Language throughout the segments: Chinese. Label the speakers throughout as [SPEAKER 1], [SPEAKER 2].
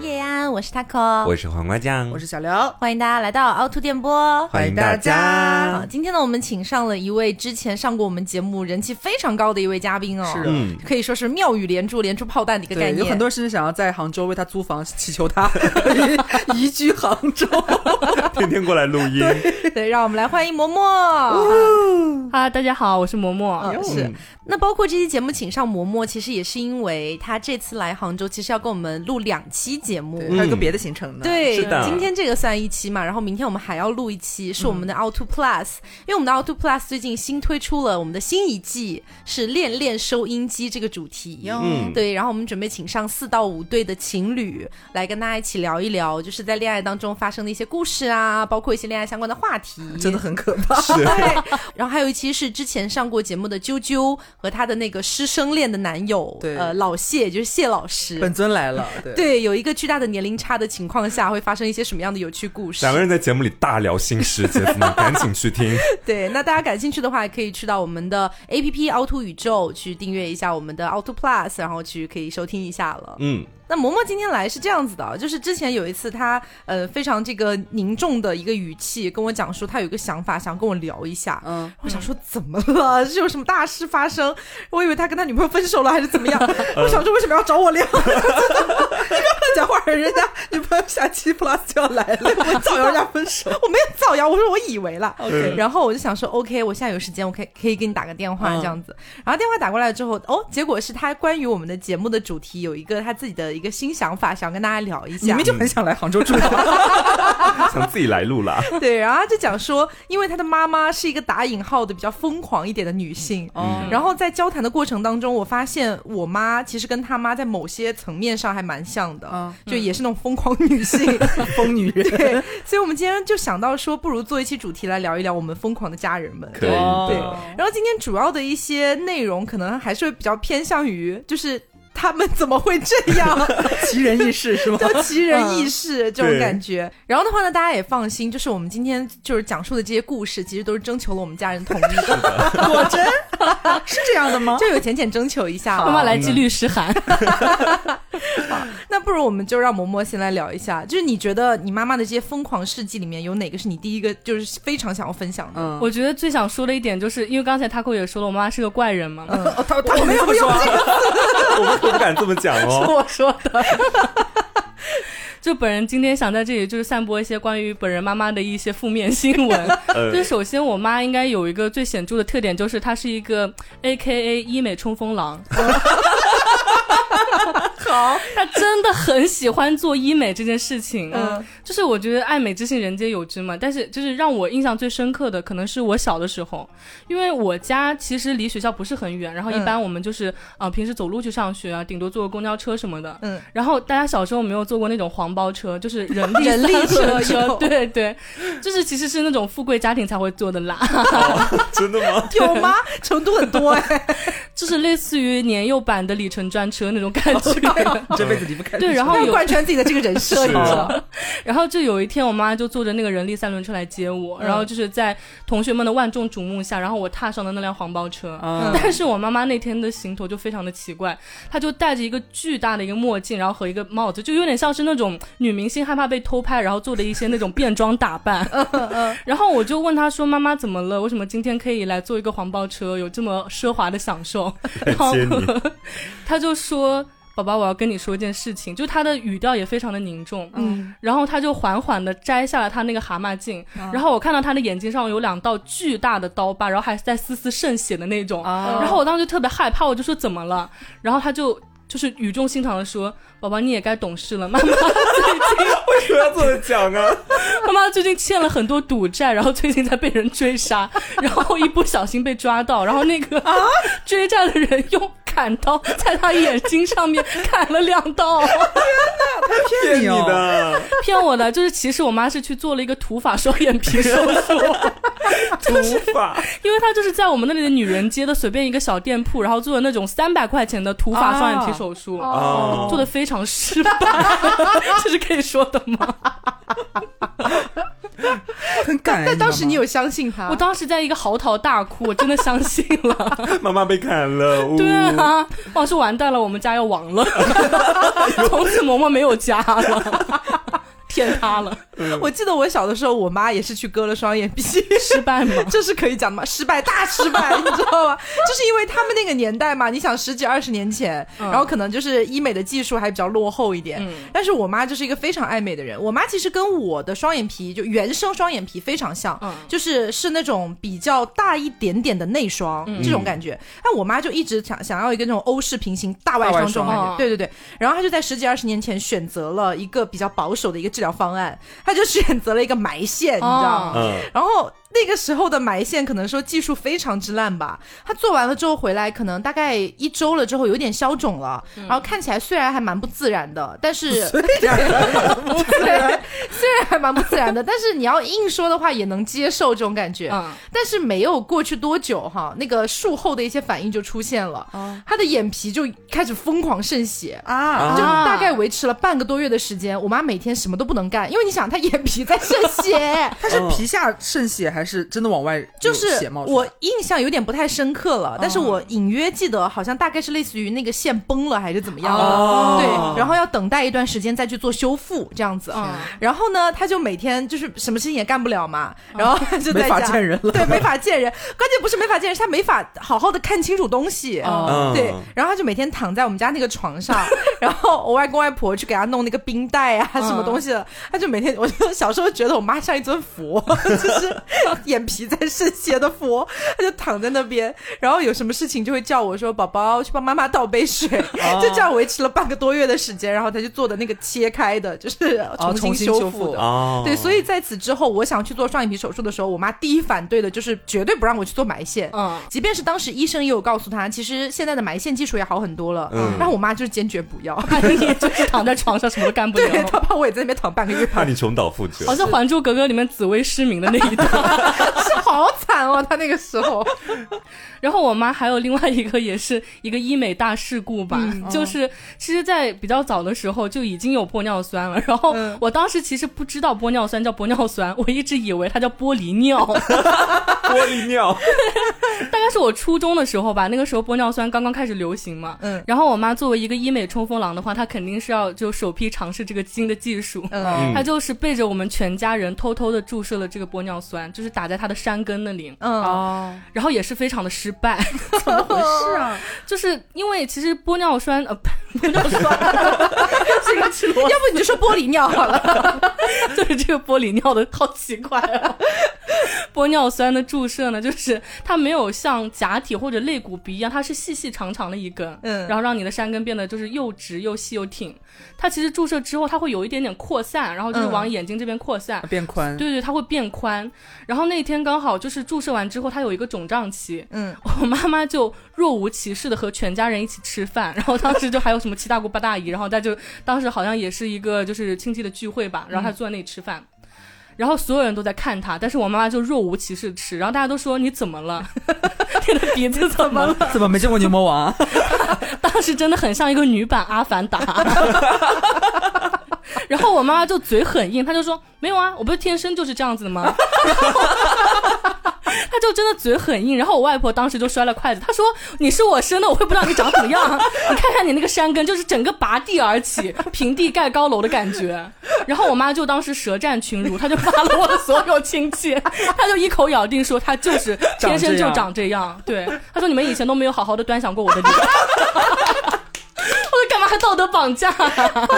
[SPEAKER 1] 夜安，我是 taco，
[SPEAKER 2] 我是黄瓜酱，
[SPEAKER 3] 我是小刘，
[SPEAKER 1] 欢迎大家来到凹凸电波，
[SPEAKER 2] 欢迎大家。
[SPEAKER 1] 好，今天呢，我们请上了一位之前上过我们节目、人气非常高的一位嘉宾哦，
[SPEAKER 3] 是
[SPEAKER 2] 嗯，
[SPEAKER 1] 可以说是妙语连珠、连珠炮弹的一个概，念。
[SPEAKER 3] 有很多人想要在杭州为他租房，祈求他 移居杭州。
[SPEAKER 2] 天天过来录音，
[SPEAKER 1] 对，让我们来欢迎嬷嬷。
[SPEAKER 4] 哈，大家好，我是嬷嬷。
[SPEAKER 1] 嗯，是。那包括这期节目请上嬷嬷，其实也是因为他这次来杭州，其实要跟我们录两期节目。
[SPEAKER 3] 一个别的行程呢。
[SPEAKER 1] 对，今天这个算一期嘛，然后明天我们还要录一期，是我们的 Auto Plus，、因为我们的 Auto Plus 最近新推出了我们的新一季，是恋恋收音机这个主题。
[SPEAKER 2] 嗯
[SPEAKER 1] 对，然后我们准备请上四到五对的情侣来跟大家一起聊一聊，就是在恋爱当中发生的一些故事啊，包括一些恋爱相关的话题。
[SPEAKER 3] 真的很可怕。
[SPEAKER 2] 是
[SPEAKER 1] 对，然后还有一期是之前上过节目的啾啾和她的那个师生恋的男友，
[SPEAKER 3] 对
[SPEAKER 1] 呃，老谢，就是谢老师。
[SPEAKER 3] 本尊来了，对。
[SPEAKER 1] 对，有一个巨大的年龄差的情况下，会发生一些什么样的有趣故事？
[SPEAKER 2] 两个人在节目里大聊心事，姐夫们赶紧去听。
[SPEAKER 1] 对，那大家感兴趣的话，可以去到我们的 A P P 凹凸宇宙去订阅一下我们的凹凸 Plus，然后去可以收听一下了。
[SPEAKER 2] 嗯，
[SPEAKER 1] 那嬷嬷今天来是这样子的，就是之前有一次她呃非常这个凝重的一个语气跟我讲说，她有一个想法想跟我聊一下。
[SPEAKER 3] 嗯，
[SPEAKER 1] 我想说怎么了？是有什么大事发生？我以为他跟他女朋友分手了还是怎么样？我想说为什么要找我聊？
[SPEAKER 3] 乱讲话，人家女朋友下期 plus 就要来了，我造谣人家分手。
[SPEAKER 1] 我没有造谣，我说我以为了。
[SPEAKER 3] OK
[SPEAKER 1] 然后我就想说，OK，我现在有时间，我可以可以给你打个电话
[SPEAKER 3] 嗯
[SPEAKER 1] 这样子。然后电话打过来之后，哦，结果是他关于我们的节目的主题有一个他自己的一个新想法，想跟大家聊一下
[SPEAKER 3] 你们。就很想来杭州住啊？
[SPEAKER 2] 想自己来录了。
[SPEAKER 1] 对，然后他就讲说，因为他的妈妈是一个打引号的比较疯狂一点的女性。
[SPEAKER 3] 嗯
[SPEAKER 1] 然后在交谈的过程当中，我发现我妈其实跟他妈在某些层面上还蛮像的，
[SPEAKER 3] 嗯
[SPEAKER 1] 就也是那种疯狂女性。
[SPEAKER 3] 疯女人。
[SPEAKER 1] 对，所以我们今天就想到说，不如做一期主题来聊一聊我们疯狂的家人们。
[SPEAKER 2] 可以
[SPEAKER 3] 哦
[SPEAKER 2] 的，
[SPEAKER 1] 然后今天主要的一些内容，可能还是会比较偏向于，就是他们怎么会这样，
[SPEAKER 3] 奇人异事是吗？
[SPEAKER 1] 就奇人异事这种感觉。然后的话呢，大家也放心，就是我们今天就是讲述的这些故事，其实都是征求了我们家人同意的，
[SPEAKER 3] 果真是这样的吗？
[SPEAKER 1] 就有浅浅征求一下
[SPEAKER 4] 妈妈。来寄律师函，
[SPEAKER 1] 那不如我们就让嬷嬷先来聊一下，就是你觉得你妈妈的这些疯狂事迹里面，有哪个是你第一个就是非常想要分享的？
[SPEAKER 3] 嗯，
[SPEAKER 4] 我觉得最想说的一点就是，因为刚才 Taco 也说了，我妈妈是个怪人嘛。
[SPEAKER 3] 哦他他没有说啊，
[SPEAKER 2] 我不敢这么讲哦。
[SPEAKER 4] 是我说的。就本人今天想在这里就是散播一些关于本人妈妈的一些负面新闻。
[SPEAKER 2] 呃
[SPEAKER 4] 就是首先，我妈应该有一个最显著的特点，就是她是一个 A K A 医美冲锋狼。好，他真的很喜欢做医美这件事情。
[SPEAKER 1] 嗯，
[SPEAKER 4] 就是我觉得爱美之心人皆有之嘛，但是就是让我印象最深刻的，可能是我小的时候，因为我家其实离学校不是很远，然后一般我们就是、呃平时走路去上学啊，顶多坐个公交车什么的。
[SPEAKER 1] 嗯，
[SPEAKER 4] 然后大家小时候没有坐过那种黄包车，就是人力
[SPEAKER 1] 人力车车
[SPEAKER 4] 对对，就是其实是那种富贵家庭才会坐的啦，
[SPEAKER 2] 真的吗？
[SPEAKER 1] 有吗？程度很多哎、
[SPEAKER 4] 就是类似于年幼版的里程专车那种感觉。
[SPEAKER 3] 你 这辈子离不开。
[SPEAKER 4] 对，然后
[SPEAKER 1] 要贯穿自己的这个人设，你知道？
[SPEAKER 4] 然后就有一天，我妈就坐着那个人力三轮车来接我，然后就是在同学们的万众瞩目下，然后我踏上了那辆黄包车。
[SPEAKER 3] 嗯
[SPEAKER 4] 但是我妈妈那天的行头就非常的奇怪，她就戴着一个巨大的一个墨镜，然后和一个帽子，就有点像是那种女明星害怕被偷拍，然后做的一些那种变装打扮。然后我就问她说：“妈妈怎么了？为什么今天可以来坐一个黄包车，有这么奢华的享受？”然后她就说。宝宝，我要跟你说一件事情，就他的语调也非常的凝重，
[SPEAKER 1] 嗯，
[SPEAKER 4] 然后他就缓缓的摘下了他那个蛤蟆镜，然后我看到他的眼睛上有两道巨大的刀疤，然后还在丝丝渗血的那种，
[SPEAKER 3] 啊
[SPEAKER 4] 然后我当时就特别害怕，我就说怎么了？然后他就就是语重心长的说：“宝宝，你也该懂事了，妈妈最近
[SPEAKER 2] 为什么要这么讲啊？
[SPEAKER 4] 妈妈最近欠了很多赌债，然后最近在被人追杀，然后一不小心被抓到，然后那个 追债的人用砍刀在他眼睛上面砍了两刀。”
[SPEAKER 2] 天哪，他骗你
[SPEAKER 3] 哦
[SPEAKER 2] 的，
[SPEAKER 4] 骗我的，就是其实我妈是去做了一个土法双眼皮手术，
[SPEAKER 2] 土法
[SPEAKER 4] 因为她就是在我们那里的女人街的随便一个小店铺，然后做了那种三百块钱的土法双眼皮手术，
[SPEAKER 2] 哦
[SPEAKER 4] 做的非常失败，这是可以说的吗？
[SPEAKER 3] 很感人。
[SPEAKER 1] 但当时你
[SPEAKER 3] 有
[SPEAKER 1] 有相信他？
[SPEAKER 4] 我当时在一个嚎啕大哭，我真的相信了。
[SPEAKER 2] 妈妈被砍了，呜
[SPEAKER 4] 对啊，老师完蛋了，我们家要亡了，从此嬷嬷没有家了，天塌了，
[SPEAKER 1] 我记得我小的时候，我妈也是去割了双眼皮，
[SPEAKER 4] 失败吗？
[SPEAKER 1] 这是可以讲的吗？失败，大失败，你知道吗？就是因为他们那个年代嘛，你想十几二十年前，
[SPEAKER 4] 嗯
[SPEAKER 1] 然后可能就是医美的技术还比较落后一点。
[SPEAKER 4] 嗯
[SPEAKER 1] 但是我妈就是一个非常爱美的人，我妈其实跟我的双眼皮就原生双眼皮非常像，
[SPEAKER 4] 嗯
[SPEAKER 1] 就是是那种比较大一点点的内双、
[SPEAKER 4] 嗯
[SPEAKER 1] 这种感觉。但我妈就一直想想要一个那种欧式平行大外双这种感觉，对对对。然后她就在十几二十年前选择了一个比较保守的一个治疗方案，他就选择了一个埋线，你知道吗？
[SPEAKER 2] 嗯，
[SPEAKER 1] 然后那个时候的埋线可能说技术非常之烂吧，他做完了之后回来，可能大概一周了之后有点消肿了，然后看起来虽然还蛮不自然的，但是 虽然还蛮不自然的，但是你要硬说的话也能接受这种感觉。
[SPEAKER 4] 嗯，
[SPEAKER 1] 但是没有过去多久哈，那个术后的一些反应就出现了，他的眼皮就开始疯狂渗血。
[SPEAKER 3] 啊，
[SPEAKER 1] 就大概维持了半个多月的时间，我妈每天什么都不能干，因为你想，她眼皮在渗血，
[SPEAKER 3] 她是皮下渗血还是真的往外
[SPEAKER 1] 就是
[SPEAKER 3] 血冒出来？
[SPEAKER 1] 我印象有点不太深刻了，但是我隐约记得好像大概是类似于那个线崩了还是怎么样的，
[SPEAKER 3] 哦
[SPEAKER 1] 对，然后要等待一段时间再去做修复这样子。
[SPEAKER 4] 嗯
[SPEAKER 1] 然后呢，他就每天就是什么事情也干不了嘛，然后他就在
[SPEAKER 3] 没法
[SPEAKER 1] 家
[SPEAKER 3] 见人了
[SPEAKER 1] 对，没法见人。关键不是没法见人，是他没法好好的看清楚东西。对，然后他就每天躺在我们家那个床上，然后我外公外婆去给他弄那个冰袋啊，什么东西的，他就每天，我就小时候觉得我妈像一尊佛，就是眼皮在渗血的佛，他就躺在那边，然后有什么事情就会叫我说宝宝去帮妈妈倒杯水，就这样维持了半个多月的时间，然后他就做的那个切开的，就是重
[SPEAKER 3] 重新
[SPEAKER 1] 新修复的。
[SPEAKER 3] 修复的。
[SPEAKER 2] 哦，
[SPEAKER 1] 对，所以在此之后，我想去做双眼皮手术的时候，我妈第一反对的就是绝对不让我去做埋线。
[SPEAKER 4] 嗯。
[SPEAKER 1] 即便是当时医生也有告诉她，其实现在的埋线技术也好很多了，
[SPEAKER 2] 嗯。
[SPEAKER 1] 但我妈就是坚决不要，
[SPEAKER 4] 就是躺在床上什么都干不了
[SPEAKER 1] 对
[SPEAKER 4] 了。
[SPEAKER 1] 她怕我也在那边躺半个月，
[SPEAKER 2] 怕你重蹈覆辙。
[SPEAKER 4] 好像《还珠格格》里面紫薇失明的那一段，
[SPEAKER 1] 是好惨哦，他那个时候，
[SPEAKER 4] 然后我妈还有另外一个也是一个医美大事故吧，就是其实，在比较早的时候就已经有玻尿酸了，然后
[SPEAKER 1] 嗯。
[SPEAKER 4] 我当时其实不知道玻尿酸叫玻尿酸，我一直以为它叫玻璃尿。
[SPEAKER 2] 玻璃尿，
[SPEAKER 4] 大概是我初中的时候吧，那个时候玻尿酸刚刚开始流行嘛，
[SPEAKER 1] 嗯。
[SPEAKER 4] 然后我妈作为一个医美冲锋狼的话，她肯定是要就首批尝试这个新的技术。
[SPEAKER 1] 嗯。
[SPEAKER 4] 她就是背着我们全家人偷偷的注射了这个玻尿酸，就是打在他的山根那里，
[SPEAKER 1] 嗯，
[SPEAKER 3] 哦，
[SPEAKER 4] 然后也是非常的失败，
[SPEAKER 3] 怎么回事啊？
[SPEAKER 4] 就是因为其实玻尿酸呃 玻尿酸。这个吃螺
[SPEAKER 1] 要不你就说玻璃尿好了，
[SPEAKER 4] 就是这个玻璃尿的好奇怪啊！玻尿酸的注射呢，就是它没有像假体或者肋骨鼻一样，它是细细长长的一根，
[SPEAKER 1] 嗯。
[SPEAKER 4] 然后让你的山根变得就是又直又细又挺。它其实注射之后，它会有一点点扩散，然后就是
[SPEAKER 1] 嗯。
[SPEAKER 4] 往眼睛这边扩散。
[SPEAKER 3] 变宽，
[SPEAKER 4] 对对，它会变宽。然后那天刚好就是注射完之后，它有一个肿胀期，
[SPEAKER 1] 嗯，
[SPEAKER 4] 我妈妈就若无其事的和全家人一起吃饭，然后当时就还有什么七大姑八大姨，然后她就当时好像也是一个就是亲戚的聚会吧，然后她坐在那里吃饭。然后所有人都在看他，但是我妈妈就若无其事吃，然后大家都说你怎么了？你的鼻子怎么了？
[SPEAKER 3] 怎么没见过牛魔王啊？
[SPEAKER 4] 当时真的很像一个女版阿凡达。然后我妈妈就嘴很硬，她就说没有啊，我不是天生就是这样子的吗？然 后她就真的嘴很硬。然后我外婆当时就摔了筷子，她说你是我生的，我会不知道你长怎么样。你看看你那个山根，就是整个拔地而起，平地盖高楼的感觉。然后我妈就当时舌战群儒，她就发了我的所有亲戚，她就一口咬定说她就是天生就长这样。对，她说你们以前都没有好好的端详过我的脸。我说干嘛还道德绑架、啊？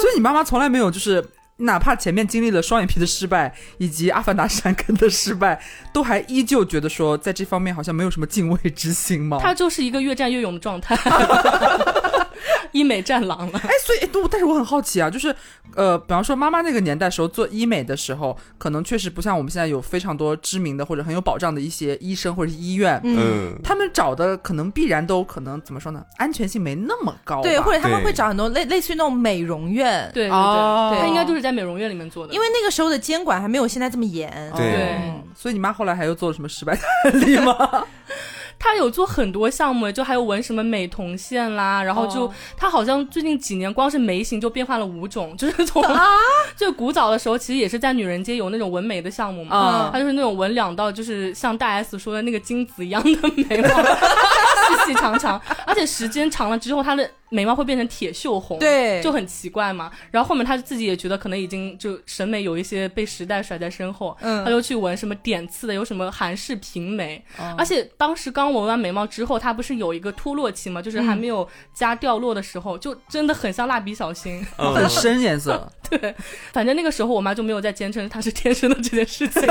[SPEAKER 3] 所以你妈妈从来没有就是。哪怕前面经历了双眼皮的失败，以及阿凡达山根的失败，都还依旧觉得说在这方面好像没有什么敬畏之心吗？
[SPEAKER 4] 他就是一个越战越勇的状态，医美战狼了。
[SPEAKER 3] 哎，所以，但是我很好奇啊，就是，呃，比方说妈妈那个年代时候做医美的时候，可能确实不像我们现在有非常多知名的或者很有保障的一些医生或者是医院，
[SPEAKER 2] 嗯，
[SPEAKER 3] 他们找的可能必然都可能怎么说呢，安全性没那么高，
[SPEAKER 1] 对，或者他们会找很多类类似于那种美容院，
[SPEAKER 4] 对对对，
[SPEAKER 3] 哦
[SPEAKER 4] 他应该就是在美容院里面做的，
[SPEAKER 1] 因为那个时候的监管还没有现在这么严。
[SPEAKER 2] 对。
[SPEAKER 3] 所以你妈后来还又做了什么失败案例吗？
[SPEAKER 4] 他她有做很多项目，就还有纹什么美瞳线啦，然后就、
[SPEAKER 1] 哦。
[SPEAKER 4] 她好像最近几年光是眉形就变化了五种，就是从、就古早的时候其实也是在女人街有那种纹眉的项目嘛，
[SPEAKER 3] 啊
[SPEAKER 4] 她就是那种纹两道，就是像大 S 说的那个金子一样的眉毛，细细长长，而且时间长了之后，他的眉毛会变成铁锈红，
[SPEAKER 1] 对。
[SPEAKER 4] 就很奇怪嘛。然后后面他自己也觉得可能已经就审美有一些被时代甩在身后，
[SPEAKER 1] 嗯。
[SPEAKER 4] 他就去纹什么点刺的，有什么韩式平眉，
[SPEAKER 3] 哦。
[SPEAKER 4] 而且当时刚纹完眉毛之后，它不是有一个脱落期吗，就是还没有加掉落的时候，就真的很像蜡笔小新。
[SPEAKER 2] 嗯。
[SPEAKER 3] 很深颜色，
[SPEAKER 4] 对，反正那个时候我妈就没有再坚称她是天生的这件事情，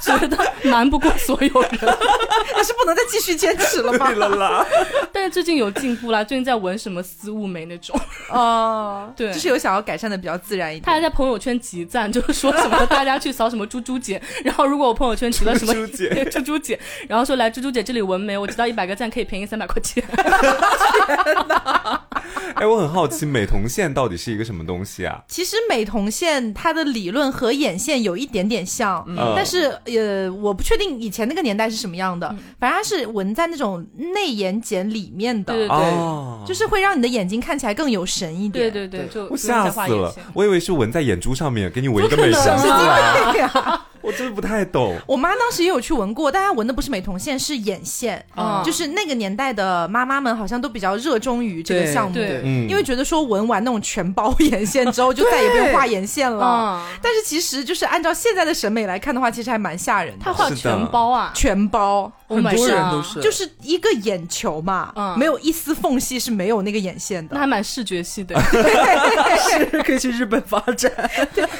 [SPEAKER 4] 觉得瞒不过所有人。
[SPEAKER 1] 但是不能再继续坚持了吗
[SPEAKER 2] 对？了啦，
[SPEAKER 4] 但是最近有进步啦，最近在纹什么丝雾眉那种，
[SPEAKER 1] 哦，
[SPEAKER 4] 对。
[SPEAKER 1] 就是有想要改善的比较自然一点。
[SPEAKER 4] 她还
[SPEAKER 1] 点。
[SPEAKER 4] 在朋友圈集赞，就是说什么大家去扫什么猪猪姐，然后如果我朋友圈提了什么
[SPEAKER 2] 猪猪姐
[SPEAKER 4] 猪猪姐，然后说来猪猪姐这里纹眉，我知道一百个赞可以便宜三百块钱。
[SPEAKER 2] 哎，我很好奇，美瞳线到底是一个什么东西啊？
[SPEAKER 1] 其实美瞳线它的理论和眼线有一点点像，
[SPEAKER 2] 嗯
[SPEAKER 1] 但是呃，我不确定以前那个年代是什么样的。反正它是纹在那种内眼睑里面的，
[SPEAKER 4] 对对
[SPEAKER 2] 哦，
[SPEAKER 1] 就是会让你的眼睛看起来更有神一点。
[SPEAKER 4] 对对对，就
[SPEAKER 2] 我吓死了我以为是纹在眼珠上面，给你纹一个美瞳
[SPEAKER 1] 神！
[SPEAKER 2] 我真的不太懂。
[SPEAKER 1] 我妈当时也有去纹过，但她纹的不是美瞳线，是眼线。
[SPEAKER 4] 嗯
[SPEAKER 1] 就是那个年代的妈妈们好像都比较热衷于这个项目，
[SPEAKER 4] 对
[SPEAKER 2] 嗯
[SPEAKER 1] 因为觉得说纹完那种全包 眼线之后，就再也不用画眼线了。
[SPEAKER 4] 嗯，
[SPEAKER 1] 但是其实就是按照现在的审美来看的话，其实还蛮吓人的。
[SPEAKER 4] 她画全包啊，
[SPEAKER 1] 全包
[SPEAKER 4] ，Oh
[SPEAKER 3] 很多人都是，
[SPEAKER 1] 就是一个眼球嘛，
[SPEAKER 4] 嗯
[SPEAKER 1] 没有一丝缝隙是没有那个眼线的
[SPEAKER 4] 那。还蛮视觉系的。
[SPEAKER 3] 是可以去日本发展。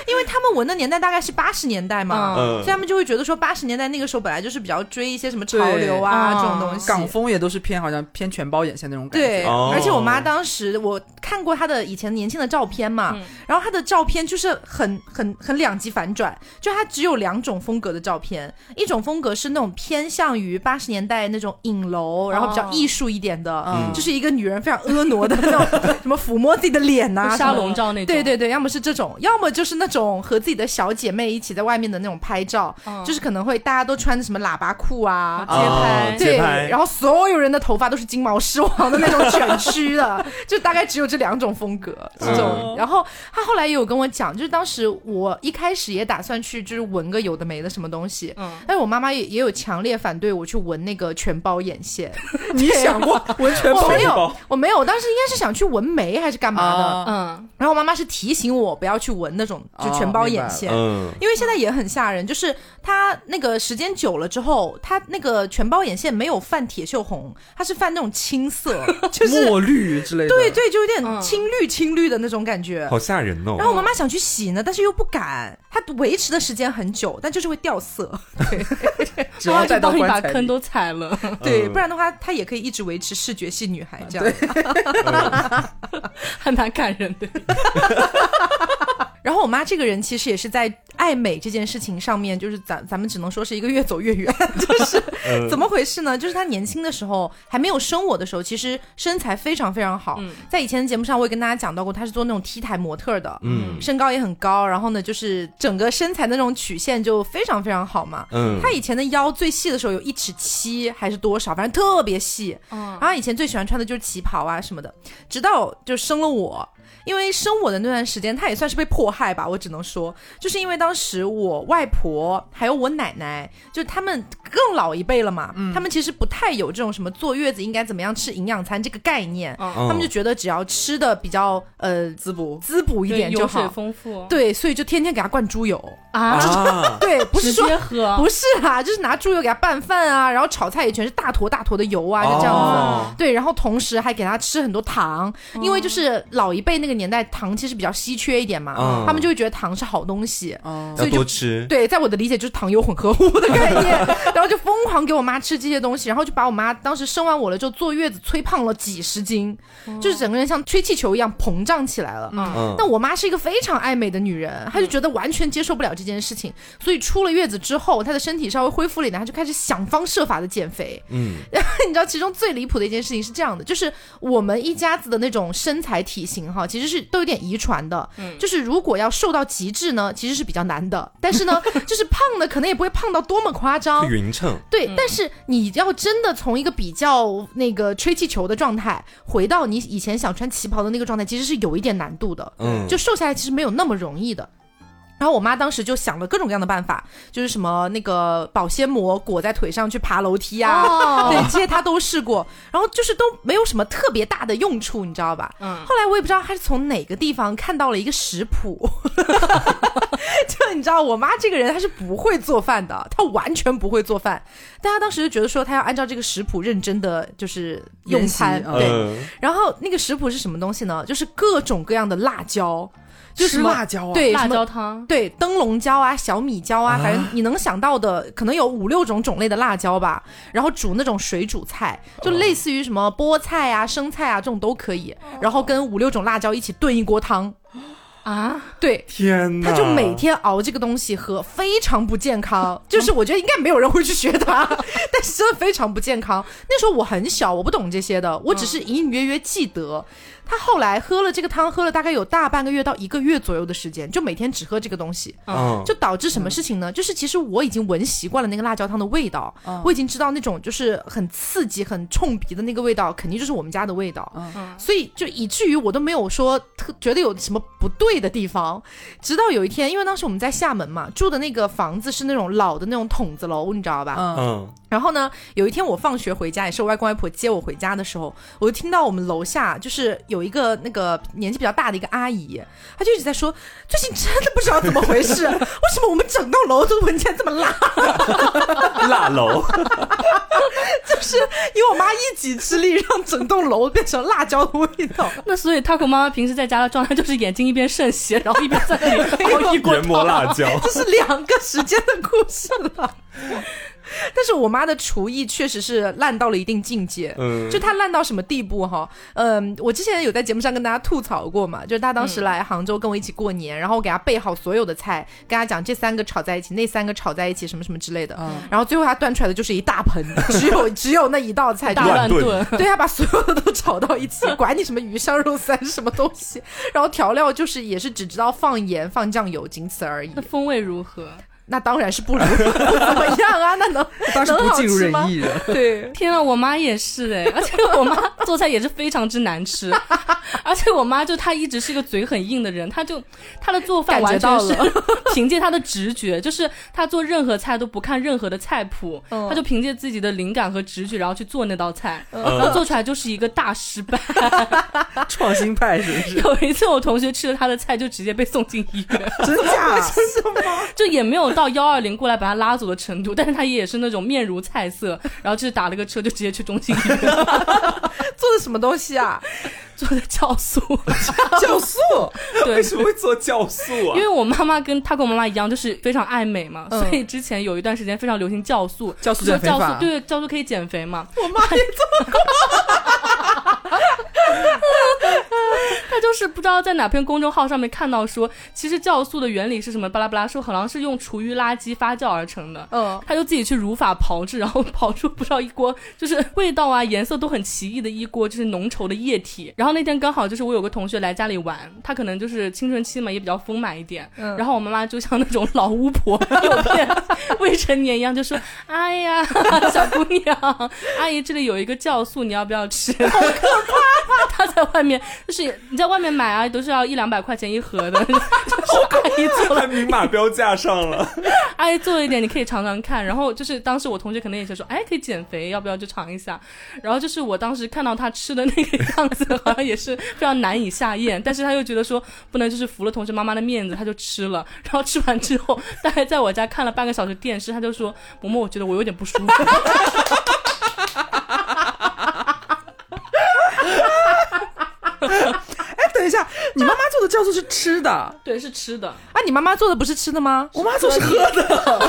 [SPEAKER 1] 因为他们纹的年代大概是八十年代嘛，所以他们就会觉得说八十年代那个时候本来就是比较追一些什么潮流啊
[SPEAKER 4] 对
[SPEAKER 1] 这种东西。
[SPEAKER 3] 港风也都是偏好像偏全包眼线那种感觉。
[SPEAKER 1] 对，
[SPEAKER 2] 哦
[SPEAKER 1] 而且我妈当时我看过她的以前年轻的照片嘛，
[SPEAKER 4] 嗯
[SPEAKER 1] 然后她的照片就是很很很两极反转，就她只有两种风格的照片，一种风格是那种偏向于八十年代那种影楼，然后比较艺术一点的，
[SPEAKER 3] 嗯。
[SPEAKER 1] 就是一个女人非常婀娜的那种什么抚摸自己的脸呐、
[SPEAKER 4] 沙龙照那种，
[SPEAKER 1] 对对对，要么是这种，要么就是那种和自己的小姐妹一起在外面的那种拍照，
[SPEAKER 4] 嗯。
[SPEAKER 1] 就是可能会大家都穿着什么喇叭裤啊，
[SPEAKER 4] 街拍。
[SPEAKER 2] 哦
[SPEAKER 1] 对，然后所有人的头发都是金毛狮王的那种卷曲的，就大概只有这两种风格这种。
[SPEAKER 2] 嗯
[SPEAKER 1] 然后他后来也有跟我讲，就是当时我一开始也打算去就是纹个有的没的什么东西，
[SPEAKER 4] 嗯，
[SPEAKER 1] 但是我妈妈也也有强烈反对我去纹那个全包眼线。
[SPEAKER 3] 你想过纹全包
[SPEAKER 1] 我没有，我没有，我当时应该是想去纹眉还是干嘛的。
[SPEAKER 3] 啊
[SPEAKER 4] 嗯，
[SPEAKER 1] 然后我妈妈是提醒我不要去纹那种就全包眼线，
[SPEAKER 2] 嗯，
[SPEAKER 1] 因为现在也很吓人，就是它那个时间久了之后，它那个全包眼线没有泛铁锈红，它是泛那种青色，就是
[SPEAKER 3] 墨绿之类的。
[SPEAKER 1] 对对，就有点
[SPEAKER 4] 嗯
[SPEAKER 1] 青绿青绿的那种感觉。
[SPEAKER 2] 好吓人哦。
[SPEAKER 1] 然后我妈妈想去洗呢，但是又不敢，它维持的时间很久，但就是会掉色。
[SPEAKER 3] 只要带到棺材里。
[SPEAKER 4] 坑都踩了，
[SPEAKER 1] 对，
[SPEAKER 2] 嗯
[SPEAKER 1] 不然的话，她也可以一直维持视觉系女孩这样。
[SPEAKER 4] 还蛮感人的。
[SPEAKER 1] 然后我妈这个人其实也是在爱美这件事情上面，就是咱咱们只能说是一个越走越远。就是
[SPEAKER 2] 嗯
[SPEAKER 1] 怎么回事呢？就是她年轻的时候还没有生我的时候，其实身材非常非常好。
[SPEAKER 4] 嗯
[SPEAKER 1] 在以前的节目上，我也跟大家讲到过，她是做那种 T 台模特的，
[SPEAKER 2] 嗯
[SPEAKER 1] 身高也很高，然后呢，就是整个身材的那种曲线就非常非常好嘛。
[SPEAKER 2] 嗯，
[SPEAKER 1] 她以前的腰最细的时候有一尺七还是多少，反正特别细。
[SPEAKER 4] 嗯
[SPEAKER 1] 然后以前最喜欢穿的就是旗袍啊什么的，直到就生了我。因为生我的那段时间，她也算是被迫害吧，我只能说，就是因为当时我外婆还有我奶奶，就他们更老一辈了嘛，他们其实不太有这种什么坐月子应该怎么样吃营养餐这个概念，
[SPEAKER 4] 嗯，
[SPEAKER 2] 他
[SPEAKER 1] 他们就觉得只要吃的比较呃
[SPEAKER 3] 滋补。
[SPEAKER 1] 滋补一点就
[SPEAKER 4] 油水
[SPEAKER 1] 好，
[SPEAKER 4] 丰富，
[SPEAKER 1] 对，所以就天天给他灌猪油，
[SPEAKER 4] 啊，
[SPEAKER 2] 啊，
[SPEAKER 1] 对，不是
[SPEAKER 4] 直
[SPEAKER 1] 说
[SPEAKER 4] 接喝，
[SPEAKER 1] 不是啊，就是拿猪油给他拌饭啊，然后炒菜也全是大坨大坨的油啊，就这样子。
[SPEAKER 2] 哦。
[SPEAKER 1] 对，然后同时还给他吃很多糖，因为就是老一辈那个年代糖其实比较稀缺一点嘛，
[SPEAKER 2] 嗯
[SPEAKER 1] 他们就会觉得糖是好东西。所以就
[SPEAKER 2] 多吃。
[SPEAKER 1] 对，在我的理解就是糖油混合物的概念，然后就疯狂给我妈吃这些东西，然后就把我妈当时生完我了之后坐月子催胖了几十斤，就是整个人像吹气球一样膨胀起来了。
[SPEAKER 4] 嗯
[SPEAKER 2] 嗯
[SPEAKER 1] 那我妈是一个非常爱美的女人，她就觉得完全接受不了这件事情，所以出了月子之后，她的身体稍微恢复了一点，她就开始想方设法的减肥。
[SPEAKER 2] 嗯，然后
[SPEAKER 1] 你知道，其中最离谱的一件事情是这样的，就是我们一家子的那种身材体型哈，其实是都有点遗传的。
[SPEAKER 4] 嗯
[SPEAKER 1] 就是如果要瘦到极致呢，其实是比较难的。但是呢，就是胖的可能也不会胖到多么夸张。
[SPEAKER 2] 匀称。
[SPEAKER 1] 对，对，但是你要真的从一个比较那个吹气球的状态，回到你以前想穿旗袍的那个状态，其实是有一点难度的。
[SPEAKER 2] 嗯，
[SPEAKER 1] 就瘦下来其实没有那么容易的。然后我妈当时就想了各种各样的办法，就是什么那个保鲜膜裹在腿上去爬楼梯啊，
[SPEAKER 4] 哦
[SPEAKER 1] 对，这些她都试过，然后就是都没有什么特别大的用处，你知道吧？
[SPEAKER 4] 嗯，
[SPEAKER 1] 后来我也不知道她是从哪个地方看到了一个食谱，就你知道我妈这个人她是不会做饭的，她完全不会做饭，但她当时就觉得说她要按照这个食谱认真的就是用餐，
[SPEAKER 3] 嗯
[SPEAKER 1] 对，
[SPEAKER 2] 嗯
[SPEAKER 1] 然后那个食谱是什么东西呢？就是各种各样的辣椒，就是
[SPEAKER 3] 吃辣椒啊，
[SPEAKER 4] 辣
[SPEAKER 1] 对辣
[SPEAKER 4] 椒汤，
[SPEAKER 1] 对灯笼椒啊、小米椒啊，
[SPEAKER 2] 啊
[SPEAKER 1] 反正你能想到的，可能有五六种种类的辣椒吧。然后煮那种水煮菜，就类似于什么菠菜啊、生菜啊这种都可以。然后跟五六种辣椒一起炖一锅汤。
[SPEAKER 4] 啊，
[SPEAKER 1] 对，
[SPEAKER 2] 天哪，
[SPEAKER 1] 他就每天熬这个东西喝，非常不健康。就是我觉得应该没有人会去学他，但是真的非常不健康。那时候我很小，我不懂这些的，我只是隐隐约约记得。他后来喝了这个汤，喝了大概有大半个月到一个月左右的时间，就每天只喝这个东西，
[SPEAKER 2] 嗯，
[SPEAKER 1] 就导致什么事情呢？就是其实我已经闻习惯了那个辣椒汤的味道，我已经知道那种就是很刺激、很冲鼻的那个味道，肯定就是我们家的味道。
[SPEAKER 4] 嗯。
[SPEAKER 1] 所以就以至于我都没有说特觉得有什么不对的地方，直到有一天，因为当时我们在厦门嘛，住的那个房子是那种老的那种筒子楼，你知道吧？
[SPEAKER 3] 嗯，
[SPEAKER 2] 嗯
[SPEAKER 1] 然后呢，有一天我放学回家，也是我外公外婆接我回家的时候，我就听到我们楼下就是有一个那个年纪比较大的一个阿姨，她就一直在说，最近真的不知道怎么回事，为什么我们整栋楼都闻起来这么辣？
[SPEAKER 2] 辣楼，
[SPEAKER 1] 就是因为我妈一己之力让整栋楼变成辣椒的味道。
[SPEAKER 4] 那所以 Taco 妈妈平时在家的状态就是眼睛一边渗血，然后一边在那里 熬一锅
[SPEAKER 2] 研磨。辣椒，
[SPEAKER 1] 这是两个时间的故事了。但是我妈的厨艺确实是烂到了一定境界，
[SPEAKER 2] 嗯，
[SPEAKER 1] 就她烂到什么地步哈？嗯，我之前有在节目上跟大家吐槽过嘛，就是她当时来杭州跟我一起过年，然后我给她备好所有的菜，跟她讲这三个炒在一起，那三个炒在一起，什么什么之类的，
[SPEAKER 3] 嗯。
[SPEAKER 1] 然后最后她端出来的就是一大盆，只有只有那一道菜，
[SPEAKER 4] 大乱炖，
[SPEAKER 1] 对她把所有的都炒到一起，管你什么鱼香肉丝什么东西，然后调料就是也是只知道放盐放酱油，仅此而已。
[SPEAKER 4] 那。风味如何？
[SPEAKER 1] 那当然是不如 怎么样啊，那能
[SPEAKER 3] 当时不尽如人意的。
[SPEAKER 1] 对。
[SPEAKER 4] 天啊，我妈也是哎，而且我妈做菜也是非常之难吃，而且我妈就她一直是一个嘴很硬的人，她就她的做饭完全是凭借她的直觉，就是她做任何菜都不看任何的菜谱，
[SPEAKER 1] 嗯
[SPEAKER 4] 她就凭借自己的灵感和直觉，然后去做那道菜，
[SPEAKER 2] 嗯
[SPEAKER 4] 然后做出来就是一个大失败。
[SPEAKER 3] 创新派是不是？
[SPEAKER 4] 有一次我同学吃了她的菜，就直接被送进医院，
[SPEAKER 3] 真假的？
[SPEAKER 4] 就也没有到幺二零过来把他拉走的程度，但是他也是那种面如菜色，然后就是打了个车就直接去中心医院
[SPEAKER 1] 做的什么东西啊？
[SPEAKER 4] 做的酵素。
[SPEAKER 3] 酵素，
[SPEAKER 4] 对
[SPEAKER 2] 为，什么会做酵素啊？
[SPEAKER 4] 因为我妈妈跟她跟我妈妈一样，就是非常爱美嘛，
[SPEAKER 1] 嗯
[SPEAKER 4] 所以之前有一段时间非常流行酵素，
[SPEAKER 3] 酵素
[SPEAKER 4] 酵
[SPEAKER 3] 减肥法
[SPEAKER 4] 素对酵素可以减肥嘛。
[SPEAKER 1] 我妈也
[SPEAKER 4] 她就是不知道在哪篇公众号上面看到说，其实酵素的原理是什么，巴拉巴拉说好像是用厨余垃圾发酵而成的。
[SPEAKER 1] 嗯，
[SPEAKER 4] 他就自己去如法炮制，然后跑出不知道一锅，就是味道啊、颜色都很奇异的一锅，就是浓稠的液体。然后那天刚好就是我有个同学来家里玩，他可能就是青春期嘛，也比较丰满一点。
[SPEAKER 1] 嗯
[SPEAKER 4] 然后我妈妈就像那种老巫婆，诱骗未成年一样，就说：“哎呀，小姑娘，阿姨这里有一个酵素，你要不要吃？” 好可怕！他在外面就是你在外面买啊，都是要一两百块钱一盒的，就是阿姨做了
[SPEAKER 2] 明码标价上了，
[SPEAKER 4] 阿姨做了一点，你可以尝尝看。然后就是当时我同学可能也是说，哎，可以减肥，要不要就尝一下？然后就是我当时看到他吃的那个样子，好像也是非常难以下咽，但是他又觉得说不能就是服了同学妈妈的面子，他就吃了。然后吃完之后，大概在我家看了半个小时电视，他就说：“嬷嬷，我觉得我有点不舒服。
[SPEAKER 3] 一下，你妈妈做的酵素是吃的，”
[SPEAKER 4] 对，是吃的。
[SPEAKER 1] 啊，你妈妈做的不是吃的吗？
[SPEAKER 3] 我妈做是喝的。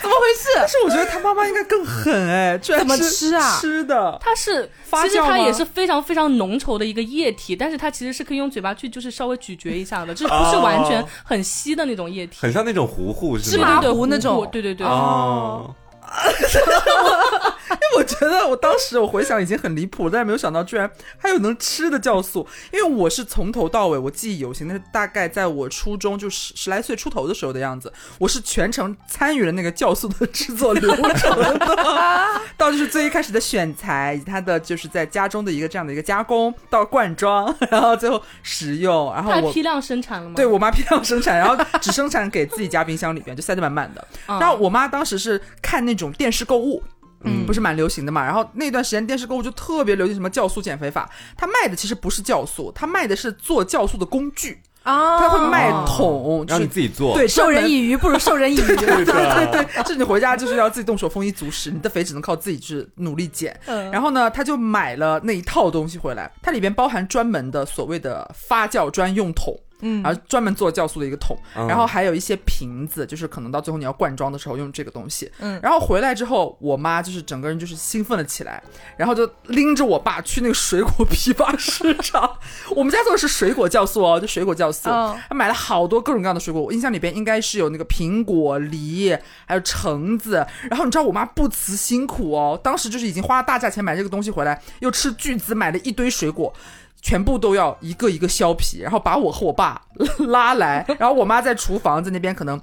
[SPEAKER 1] 怎么回事？
[SPEAKER 3] 但是我觉得他妈妈应该更狠哎，居然
[SPEAKER 1] 怎么
[SPEAKER 3] 是
[SPEAKER 1] 吃啊
[SPEAKER 3] 吃的，
[SPEAKER 4] 它是，
[SPEAKER 3] 发
[SPEAKER 4] 其实它也是非常非常浓稠的一个液体，但是它其实是可以用嘴巴去就是稍微咀嚼一下的，就是不是完全很稀的那种液体。
[SPEAKER 2] 很像那种糊糊是
[SPEAKER 1] 芝麻糊那种
[SPEAKER 4] 对对对。
[SPEAKER 2] 哦，
[SPEAKER 3] 因为我觉得我当时我回想已经很离谱，但是没有想到居然还有能吃的酵素。因为我是从头到尾我记忆犹新，那是大概在我初中就十十来岁出头的时候的样子，我是全程参与了那个酵素的制作流程的，到就是最一开始的选材，以及它的就是在家中的一个这样的一个加工，到灌装，然后最后食用，然后我
[SPEAKER 4] 批量生产了吗？
[SPEAKER 3] 对我妈批量生产，然后只生产给自己家冰箱里边，就塞得满满的。
[SPEAKER 4] 嗯，
[SPEAKER 3] 然后我妈当时是看那种电视购物。
[SPEAKER 1] 嗯
[SPEAKER 3] 不是蛮流行的嘛，然后那段时间电视购物就特别流行什么酵素减肥法，他卖的其实不是酵素，他卖的是做酵素的工具，
[SPEAKER 1] 啊
[SPEAKER 3] 它会卖桶，就
[SPEAKER 2] 让你自己做。
[SPEAKER 3] 对
[SPEAKER 1] 授人以鱼不如授人以渔。
[SPEAKER 2] 对
[SPEAKER 3] 对
[SPEAKER 2] 的，
[SPEAKER 3] 对对，就是你回家就是要自己动手丰衣足食，你的肥只能靠自己去努力减。
[SPEAKER 4] 嗯
[SPEAKER 3] 然后呢，他就买了那一套东西回来，它里边包含专门的所谓的发酵专用桶。
[SPEAKER 1] 嗯
[SPEAKER 3] 然后专门做酵素的一个桶，
[SPEAKER 2] 嗯
[SPEAKER 3] 然后还有一些瓶子，就是可能到最后你要灌装的时候用这个东西。
[SPEAKER 1] 嗯
[SPEAKER 3] 然后回来之后，我妈就是整个人就是兴奋了起来，然后就拎着我爸去那个水果批发市场。我们家做的是水果酵素哦，就水果酵素，
[SPEAKER 1] 哦
[SPEAKER 3] 他买了好多各种各样的水果，我印象里边应该是有那个苹果、梨，还有橙子。然后你知道我妈不辞辛苦哦，当时就是已经花了大价钱买这个东西回来，又斥巨资买了一堆水果。全部都要一个一个削皮，然后把我和我爸 拉来，然后我妈在厨房在那边可能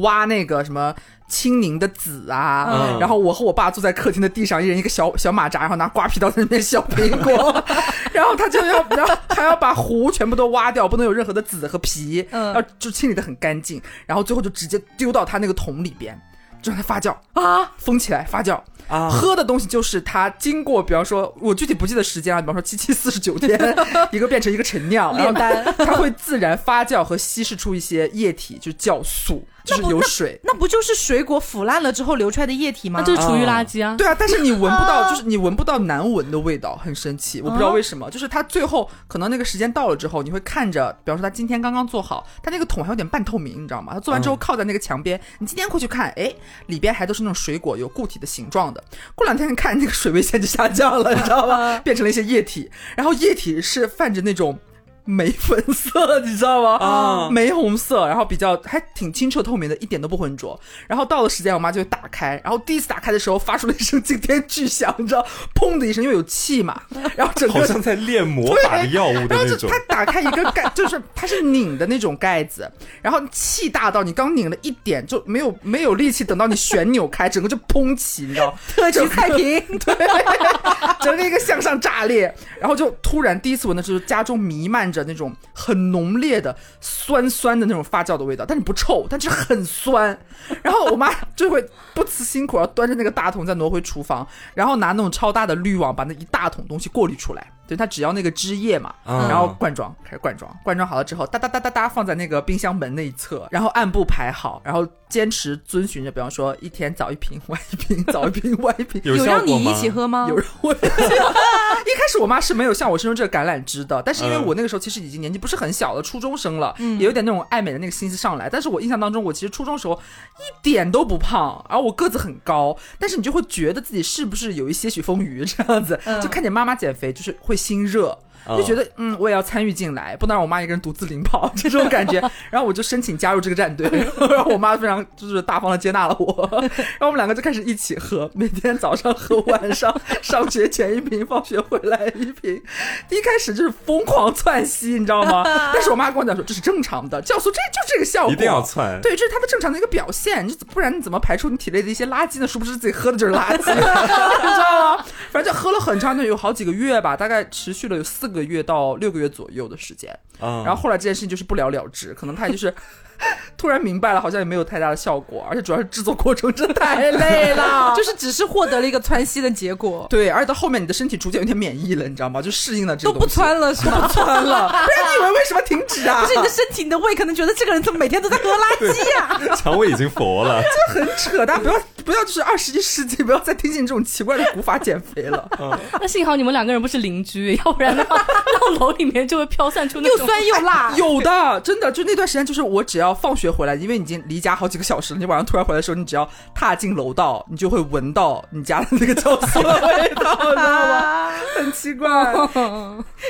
[SPEAKER 3] 挖那个什么青柠的籽啊，
[SPEAKER 2] 嗯。
[SPEAKER 3] 然后我和我爸坐在客厅的地上，一人一个小小马扎，然后拿刮皮刀在那边削苹果，然后他就要，然后还要把核全部都挖掉，不能有任何的籽和皮，
[SPEAKER 1] 嗯。
[SPEAKER 3] 要就清理的很干净，然后最后就直接丢到他那个桶里边，就让它发酵，
[SPEAKER 1] 啊，
[SPEAKER 3] 封起来发酵。
[SPEAKER 2] 啊，
[SPEAKER 3] 喝的东西就是它经过，比方说，我具体不记得时间啊，比方说七七四十九天，一个变成一个陈酿，然后
[SPEAKER 1] 炼丹。
[SPEAKER 3] 它会自然发酵和稀释出一些液体，就是酵素，就是有水。
[SPEAKER 1] 那不就是水果腐烂了之后流出来的液体吗？
[SPEAKER 4] 那就是厨余垃圾啊。
[SPEAKER 3] 对啊，但是你闻不到，就是你闻不到难闻的味道，很神奇，我不知道为什么。就是它最后可能那个时间到了之后，你会看着，比方说它今天刚刚做好，它那个桶还有点半透明，你知道吗？它做完之后靠在那个墙边，你今天过去看，哎，里边还都是那种水果有固体的形状的。过两天你看那个水位 线就下降了，你知道吗？变成了一些液体，然后液体是泛着那种。玫粉色，你知道吗？
[SPEAKER 2] 啊
[SPEAKER 3] 玫红色，然后比较还挺清澈透明的，一点都不浑浊。然后到了时间，我妈就会打开，然后第一次打开的时候发出了一声惊天巨响，你知道，砰的一声，因为有气嘛，然后整个
[SPEAKER 2] 好像在练魔法的药物的那种
[SPEAKER 3] 然后就它。打开一个盖，就是它是拧的那种盖子，然后气大到你刚拧了一点就没有没有力气，等到你旋钮开，整个就砰起，你知道，
[SPEAKER 1] 特级菜品，
[SPEAKER 3] 整个 一个向上炸裂，然后就突然第一次闻的就是家中弥漫着那种很浓烈的酸酸的那种发酵的味道，但是不臭，但是很酸。然后我妈就会不辞辛苦，要端着那个大桶再挪回厨房，然后拿那种超大的滤网把那一大桶东西过滤出来。对，它只要那个汁液嘛，
[SPEAKER 2] 嗯。
[SPEAKER 3] 然后灌装，开始灌装，灌装好了之后，哒哒哒哒哒放在那个冰箱门那一侧，然后按部排好，然后坚持遵循着，比方说一天早一瓶，晚一瓶，早一瓶，晚一瓶，
[SPEAKER 2] 有
[SPEAKER 1] 让你一起喝吗？
[SPEAKER 3] 有人问，一开始我妈是没有向我伸出这个橄榄枝的，但是因为
[SPEAKER 2] 嗯。
[SPEAKER 3] 我那个时候其实已经年纪不是很小了，初中生了，
[SPEAKER 1] 嗯。
[SPEAKER 3] 也有点那种爱美的那个心思上来。但是我印象当中，我其实初中时候一点都不胖，然后我个子很高，但是你就会觉得自己是不是有一些许丰腴这样子，
[SPEAKER 1] 嗯。
[SPEAKER 3] 就看见妈妈减肥就是会心热。就觉得嗯，我也要参与进来，不能让我妈一个人独自领跑 这种感觉。然后我就申请加入这个战队，然后我妈非常就是大方的接纳了我。然后我们两个就开始一起喝，每天早上喝，晚上上学前一瓶，放学回来一瓶。一开始就是疯狂窜稀，你知道吗？但是我妈跟我讲说这是正常的，酵素这就这个效果，
[SPEAKER 2] 一定要窜。
[SPEAKER 3] 对，这是它的正常的一个表现，你不然你怎么排出你体内的一些垃圾呢？殊不知自己喝的就是垃圾，你知道吗？反正就喝了很长的，有好几个月吧，大概持续了有四个月到六个月左右的时间。
[SPEAKER 2] 嗯，
[SPEAKER 3] 然后后来这件事情就是不了了之，可能他也就是 突然明白了，好像也没有太大的效果，而且主要是制作过程真的太累了，
[SPEAKER 1] 就是只是获得了一个窜稀的结果，
[SPEAKER 3] 对，而且到后面你的身体逐渐有点免疫了，你知道吗？就适应了这个都不
[SPEAKER 1] 窜了是吗？
[SPEAKER 3] 不窜了，不然你以为为什么停止啊？
[SPEAKER 1] 不是你的身体，你的胃可能觉得这个人怎么每天都在喝垃圾呀、
[SPEAKER 2] 肠胃已经佛了。
[SPEAKER 3] 这很扯，大家不要不要就是二十一世纪不要再听信这种奇怪的古法减肥了。
[SPEAKER 4] 那幸好你们两个人不是邻居，要不然的话，那楼里面就会飘散出那种 又
[SPEAKER 1] 酸又辣，
[SPEAKER 3] 有的，真的，就那段时间，就是我只要放学回来，因为你已经离家好几个小时了，你晚上突然回来的时候，你只要踏进楼道，你就会闻到你家的那个酵素的味道，你知道吗？很奇怪。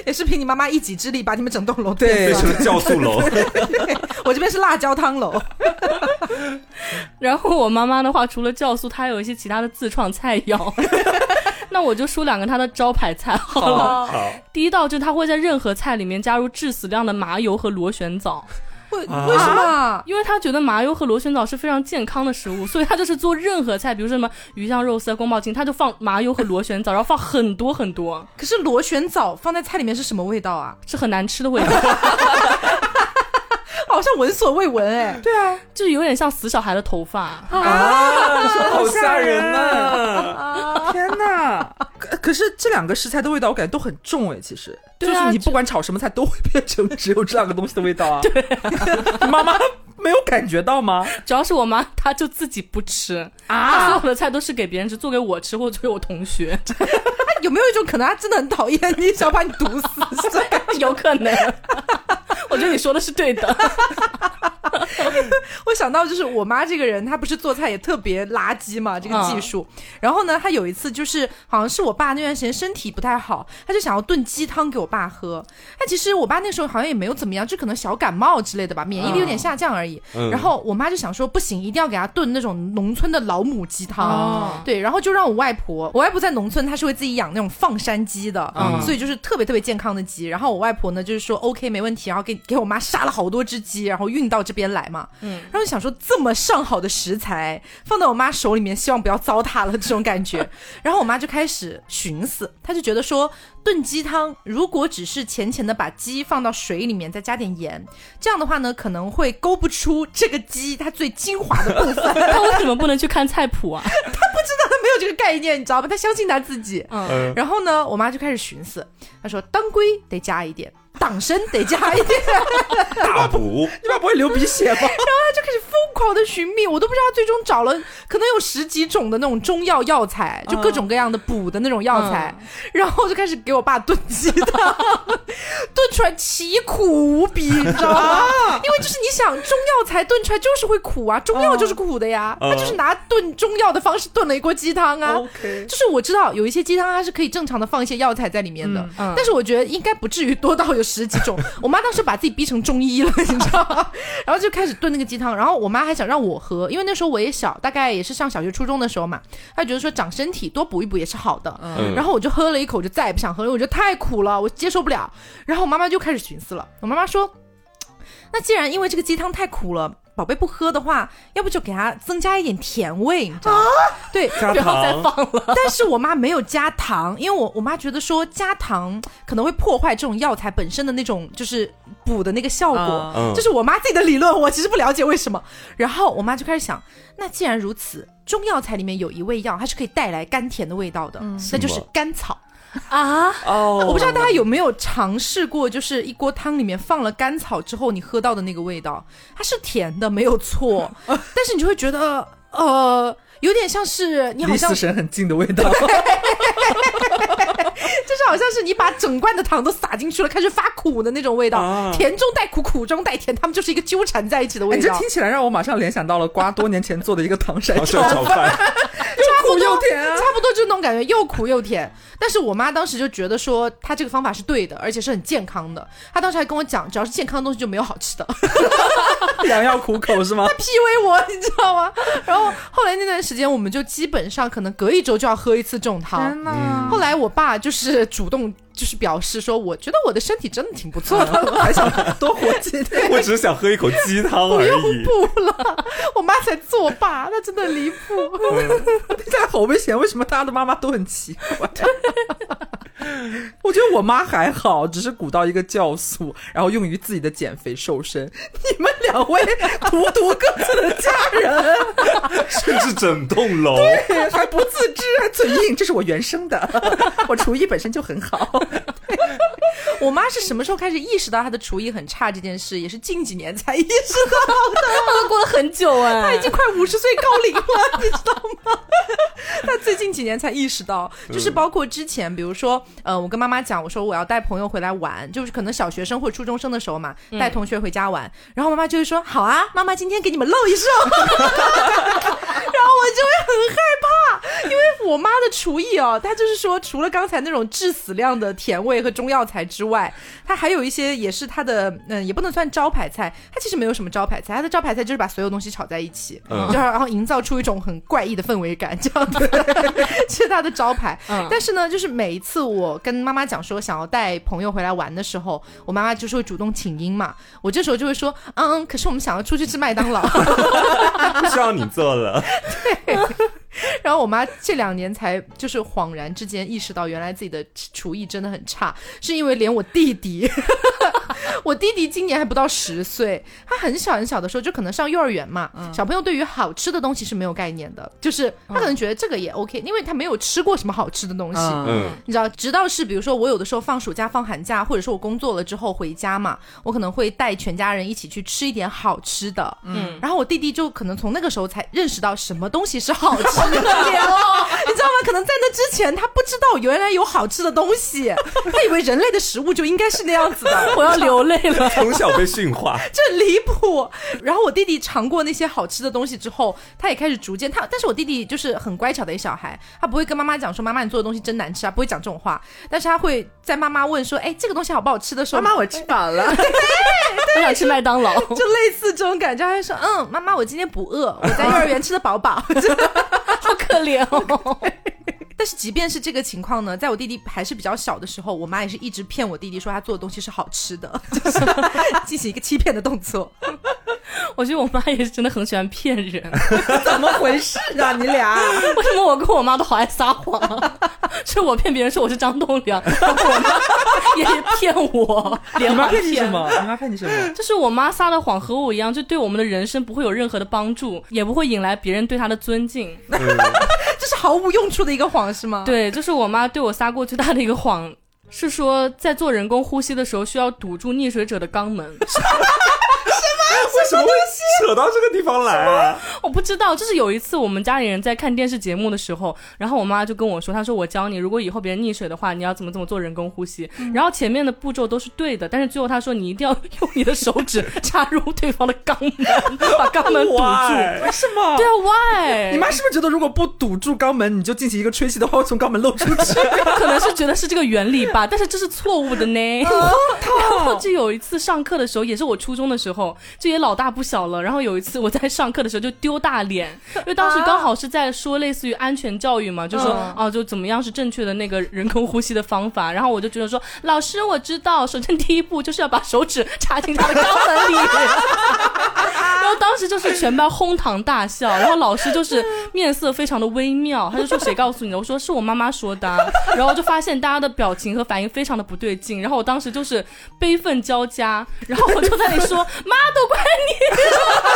[SPEAKER 1] 也是凭你妈妈一己之力把你们整栋楼
[SPEAKER 3] 对。
[SPEAKER 1] 变
[SPEAKER 2] 成了酵素楼，
[SPEAKER 1] 我这边是辣椒汤楼，
[SPEAKER 4] 然后我妈妈的话，除了酵酵素，它有一些其他的自创菜肴。那我就说两个它的招牌菜好了。
[SPEAKER 2] 好，
[SPEAKER 4] 第一道就是它会在任何菜里面加入致死量的麻油和螺旋藻，
[SPEAKER 1] 为
[SPEAKER 2] 啊
[SPEAKER 1] 为什么？
[SPEAKER 4] 因为他觉得麻油和螺旋藻是非常健康的食物，所以他就是做任何菜，比如说什么鱼香肉丝、宫保鸡丁，他就放麻油和螺旋藻，然后放很多很多，
[SPEAKER 1] 可是螺旋藻放在菜里面是什么味道啊？
[SPEAKER 4] 是很难吃的味道，
[SPEAKER 1] 好像闻所未闻哎。对啊，
[SPEAKER 4] 就有点像死小孩的头发。
[SPEAKER 2] 啊，好吓人呐！
[SPEAKER 3] 天哪！可可是这两个食材的味道，我感觉都很重哎。其实，
[SPEAKER 4] 对啊
[SPEAKER 3] 就是你不管炒什么菜，都会变成只有这两个东西的味道啊。对，妈妈没有感觉到吗？
[SPEAKER 4] 主要是我妈，她就自己不吃，她所有的菜都是给别人吃，做给我吃或者做给我同学，
[SPEAKER 1] 有没有一种可能，她真的很讨厌你，想把你毒死？是
[SPEAKER 4] 有可能。我觉得你说的是对的，
[SPEAKER 1] 我想到就是我妈这个人，她不是做菜也特别垃圾嘛，这个技术。然后呢，她有一次就是好像是我爸那段时间身体不太好，她就想要炖鸡汤给我爸喝。但其实我爸那时候好像也没有怎么样，就可能小感冒之类的吧，免疫力有点下降而已。
[SPEAKER 2] 嗯
[SPEAKER 1] 然后我妈就想说不行，一定要给他炖那种农村的老母鸡汤。
[SPEAKER 4] 哦
[SPEAKER 1] 对，然后就让我外婆，我外婆在农村，她是会自己养那种放山鸡的，
[SPEAKER 2] 嗯
[SPEAKER 1] 所以就是特别特别健康的鸡。然后我外婆呢，就是说 OK 没问题，然后给给我妈杀了好多只鸡，然后运到这边来嘛。
[SPEAKER 4] 嗯，
[SPEAKER 1] 然后就想说这么上好的食材放到我妈手里面，希望不要糟蹋了这种感觉。然后我妈就开始寻思，她就觉得说炖鸡汤如果只是浅浅的把鸡放到水里面，再加点盐，这样的话呢，可能会勾不出这个鸡它最精华的部分。
[SPEAKER 4] 她为什么不能去看菜谱啊？
[SPEAKER 1] 她没有这个概念，你知道吧？她相信她自己。
[SPEAKER 4] 嗯，
[SPEAKER 2] 嗯，
[SPEAKER 1] 然后呢，我妈就开始寻思，她说当归得加一点，党参得加一点。
[SPEAKER 2] 大补，
[SPEAKER 3] 你爸不会流鼻血吧？然后他？
[SPEAKER 1] 就开始疯狂的寻觅，我都不知道他最终找了可能有十几种的那种中药药材，就各种各样的补的那种药材，然后就开始给我爸炖鸡汤，炖出来奇苦无比，你知道吗？因为就是你想中药材炖出来就是会苦啊，中药就是苦的呀，
[SPEAKER 2] 嗯
[SPEAKER 1] 他就是拿炖中药的方式炖了一锅鸡汤啊。
[SPEAKER 3] OK，
[SPEAKER 1] 就是我知道有一些鸡汤它是可以正常的放一些药材在里面的，
[SPEAKER 4] 嗯
[SPEAKER 1] 但是我觉得应该不至于多到有十几种。我妈当时把自己逼成中医了，你知道吗？然后就开始炖那个鸡汤，然后我妈还想让我喝，因为那时候我也小，大概也是上小学、初中的时候嘛，她觉得说长身体多补一补也是好的。
[SPEAKER 2] 嗯
[SPEAKER 1] 然后我就喝了一口，我就再也不想喝了，我觉得太苦了，我接受不了。然后我妈妈就开始寻思了，我妈妈说：“ 那既然因为这个鸡汤太苦了。”宝贝不喝的话，要不就给他增加一点甜味，你知道吗？对，
[SPEAKER 2] 加
[SPEAKER 4] 不要再，放了。
[SPEAKER 1] 但是我妈没有加糖，因为我我妈觉得说加糖可能会破坏这种药材本身的那种就是补的那个效果。
[SPEAKER 3] 啊
[SPEAKER 2] 嗯
[SPEAKER 1] 这是我妈自己的理论，我其实不了解为什么。然后我妈就开始想，那既然如此，中药材里面有一味药，它是可以带来甘甜的味道的，那就是甘草。
[SPEAKER 4] 啊，
[SPEAKER 3] 哦，
[SPEAKER 1] 我不知道大家有没有尝试过，就是一锅汤里面放了甘草之后，你喝到的那个味道，它是甜的，没有错，但是你就会觉得，呃，有点像是你好像
[SPEAKER 3] 离死神很近的味道。
[SPEAKER 1] 就是好像是你把整罐的糖都撒进去了，开始发苦的那种味道，
[SPEAKER 2] 啊
[SPEAKER 1] 甜中带苦，苦中带甜，他们就是一个纠缠在一起的
[SPEAKER 3] 哎，
[SPEAKER 1] 味道。
[SPEAKER 3] 这听起来让我马上联想到了瓜多年前做的一个糖山
[SPEAKER 2] 然后
[SPEAKER 3] 炒
[SPEAKER 2] 炒饭，
[SPEAKER 3] 又苦又甜啊
[SPEAKER 1] 差。不多就那种感觉，又苦又甜。但是我妈当时就觉得说，她这个方法是对的，而且是很健康的。她当时还跟我讲，只要是健康的东西就没有好吃的
[SPEAKER 3] 良药苦口是吗？
[SPEAKER 1] 她，PUA 我，你知道吗？然后后来那段时间，我们就基本上可能隔一周就要喝一次这种汤。后来我爸就是主动就是表示说，我觉得我的身体真的挺不错的，
[SPEAKER 3] 还想多活几天。
[SPEAKER 2] 我只是想喝一口鸡汤而已。
[SPEAKER 1] 不了，我妈才作罢，她真的离谱。
[SPEAKER 3] 听起来好危险，为什么大家的妈妈都很奇怪？我觉得我妈还好，只是鼓捣一个酵素，然后用于自己的减肥瘦身。你们两位荼毒各自的家人，
[SPEAKER 2] 甚至整栋楼，对
[SPEAKER 3] 还不自知，还嘴硬，这是我原生的，我厨艺本身就很好。
[SPEAKER 1] 我妈是什么时候开始意识到她的厨艺很差这件事？也是近几年才意识到
[SPEAKER 4] 他 都过了很久哎，
[SPEAKER 1] 她已经快五十岁高龄了，你知道吗？她最近几年才意识到，就是包括之前，比如说，呃，我跟妈妈讲，我说我要带朋友回来玩，就是可能小学生或初中生的时候嘛，带同学回家玩，然后妈妈就会说好啊，妈妈今天给你们露一手，然后我就会很害怕，因为我妈的厨艺哦，她就是说，除了刚才那种致死量的甜味和中药材之外，她还有一些也是它的，嗯，也不能算招牌菜，它其实没有什么招牌菜，它的招牌菜就是把所有东西炒在一起，
[SPEAKER 2] 嗯
[SPEAKER 1] 就 然后营造出一种很怪异的氛围感，这样子，这 是它的招牌。
[SPEAKER 4] 嗯
[SPEAKER 1] 但是呢，就是每一次我跟妈妈讲说想要带朋友回来玩的时候，我妈妈就是会主动请缨嘛，我这时候就会说，嗯，可是我们想要出去吃麦当劳。
[SPEAKER 2] 不 需要你做了。
[SPEAKER 1] 然后我妈这两年才就是恍然之间意识到，原来自己的厨艺真的很差，是因为连我弟弟，我弟弟今年还不到十岁，他很小很小的时候就可能上幼儿园嘛，小朋友对于好吃的东西是没有概念的，就是他可能觉得这个也 OK，、因为他没有吃过什么好吃的东西。
[SPEAKER 3] 嗯
[SPEAKER 2] 嗯，
[SPEAKER 1] 你知道，直到是比如说我有的时候放暑假、放寒假，或者说我工作了之后回家嘛，我可能会带全家人一起去吃一点好吃的。
[SPEAKER 4] 嗯，
[SPEAKER 1] 然后我弟弟就可能从那个时候才认识到什么东西是好吃的，你知道吗？可能在那之前他不知道原来有好吃的东西，他以为人类的食物就应该是那样子的。
[SPEAKER 4] 我要流泪了。
[SPEAKER 2] 从小被驯化，
[SPEAKER 1] 这离谱。然后我弟弟尝过那些好吃的东西之后，他也开始逐渐他，但是我弟弟就是很乖巧的一小孩，他不会跟妈妈讲说妈妈你做的东西真难吃啊，不会讲这种话，但是他会在妈妈问说哎这个东西好不好吃的时候，
[SPEAKER 3] 妈妈，我吃饱了。
[SPEAKER 4] 我想吃麦当劳。
[SPEAKER 1] 就类似这种感觉，他会说嗯妈妈我今天不饿，我在幼儿园吃的饱饱。
[SPEAKER 4] 可怜哦。
[SPEAKER 1] 但是即便是这个情况呢，在我弟弟还是比较小的时候，我妈也是一直骗我弟弟说他做的东西是好吃的，就是 进行一个欺骗的动作。
[SPEAKER 4] 我觉得我妈也是真的很喜欢骗人。
[SPEAKER 3] 怎么回事啊？你俩？
[SPEAKER 4] 为什么我跟我妈都好爱撒谎、啊？是我骗别人说我是张栋梁，然后我妈也骗我，
[SPEAKER 3] 你
[SPEAKER 4] 连
[SPEAKER 3] 骗你什？么？你妈骗你什么？
[SPEAKER 4] 就是我妈撒的谎和我一样，就对我们的人生不会有任何的帮助，也不会引来别人对她的尊敬。
[SPEAKER 1] 这是毫无用处的一个谎是吗？，
[SPEAKER 4] 对，就是我妈对我撒过最大的一个谎，是说在做人工呼吸的时候需要堵住溺水者的肛门。
[SPEAKER 2] 为什么会扯到这个地方来啊？
[SPEAKER 4] 我不知道，就是有一次我们家里人在看电视节目的时候，然后我妈就跟我说，她说我教你，如果以后别人溺水的话，你要怎么怎么做人工呼吸。然后前面的步骤都是对的，但是最后她说你一定要用你的手指插入对方的肛门，把肛门堵住。
[SPEAKER 3] 为什么？
[SPEAKER 4] 对啊，why？
[SPEAKER 3] 你妈是不是觉得如果不堵住肛门，你就进行一个吹气的话，会从肛门漏出去？
[SPEAKER 4] 可能是觉得是这个原理吧，但是这是错误的呢。然后就有一次上课的时候，也是我初中的时候，就也老大不小了。然后有一次我在上课的时候就丢大脸，因为当时刚好是在说类似于安全教育嘛，就说
[SPEAKER 1] 嗯
[SPEAKER 4] 啊，就怎么样是正确的那个人工呼吸的方法。然后我就觉得说，老师我知道，首先第一步就是要把手指插进他的肛门里。然后当时就是全班哄堂大笑，然后老师就是面色非常的微妙，他就说谁告诉你的？我说是我妈妈说的啊、然后就发现大家的表情和反应非常的不对劲，然后我当时就是悲愤交加，然后我就在那里说 妈都怪你，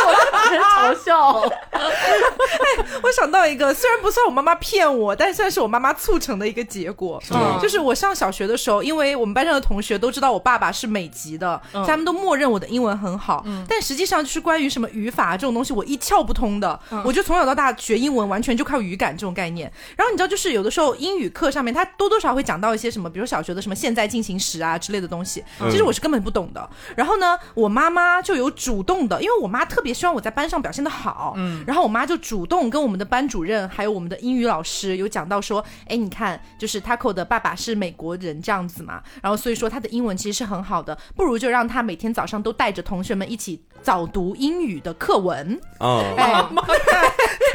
[SPEAKER 4] 我就被人嘲笑。
[SPEAKER 1] 哎我想到一个，虽然不算我妈妈骗我，但算是我妈妈促成的一个结果。
[SPEAKER 4] 么
[SPEAKER 1] 就是我上小学的时候，因为我们班上的同学都知道我爸爸是美籍的，
[SPEAKER 4] 嗯
[SPEAKER 1] 他们都默认我的英文很好。但实际上就是关于什么语法这种东西，我一窍不通的。我就从小到大学英文，完全就靠语感这种概念。然后你知道，就是有的时候英语课上面，他多多少少会讲到一些什么，比如小学的什么现在进行时啊之类的东西，其实我是根本不懂的。然后呢，我妈妈就有主动的，因为我妈特别希望我在班上表现的好，嗯，然后我妈就主动跟我们的班主任还有我们的英语老师有讲到说，哎，你看，就是 Taco 的爸爸是美国人这样子嘛，然后所以说他的英文其实是很好的，不如就让他每天早上都带着同学们一起早读英语的课文，
[SPEAKER 2] 哦，
[SPEAKER 1] 哎，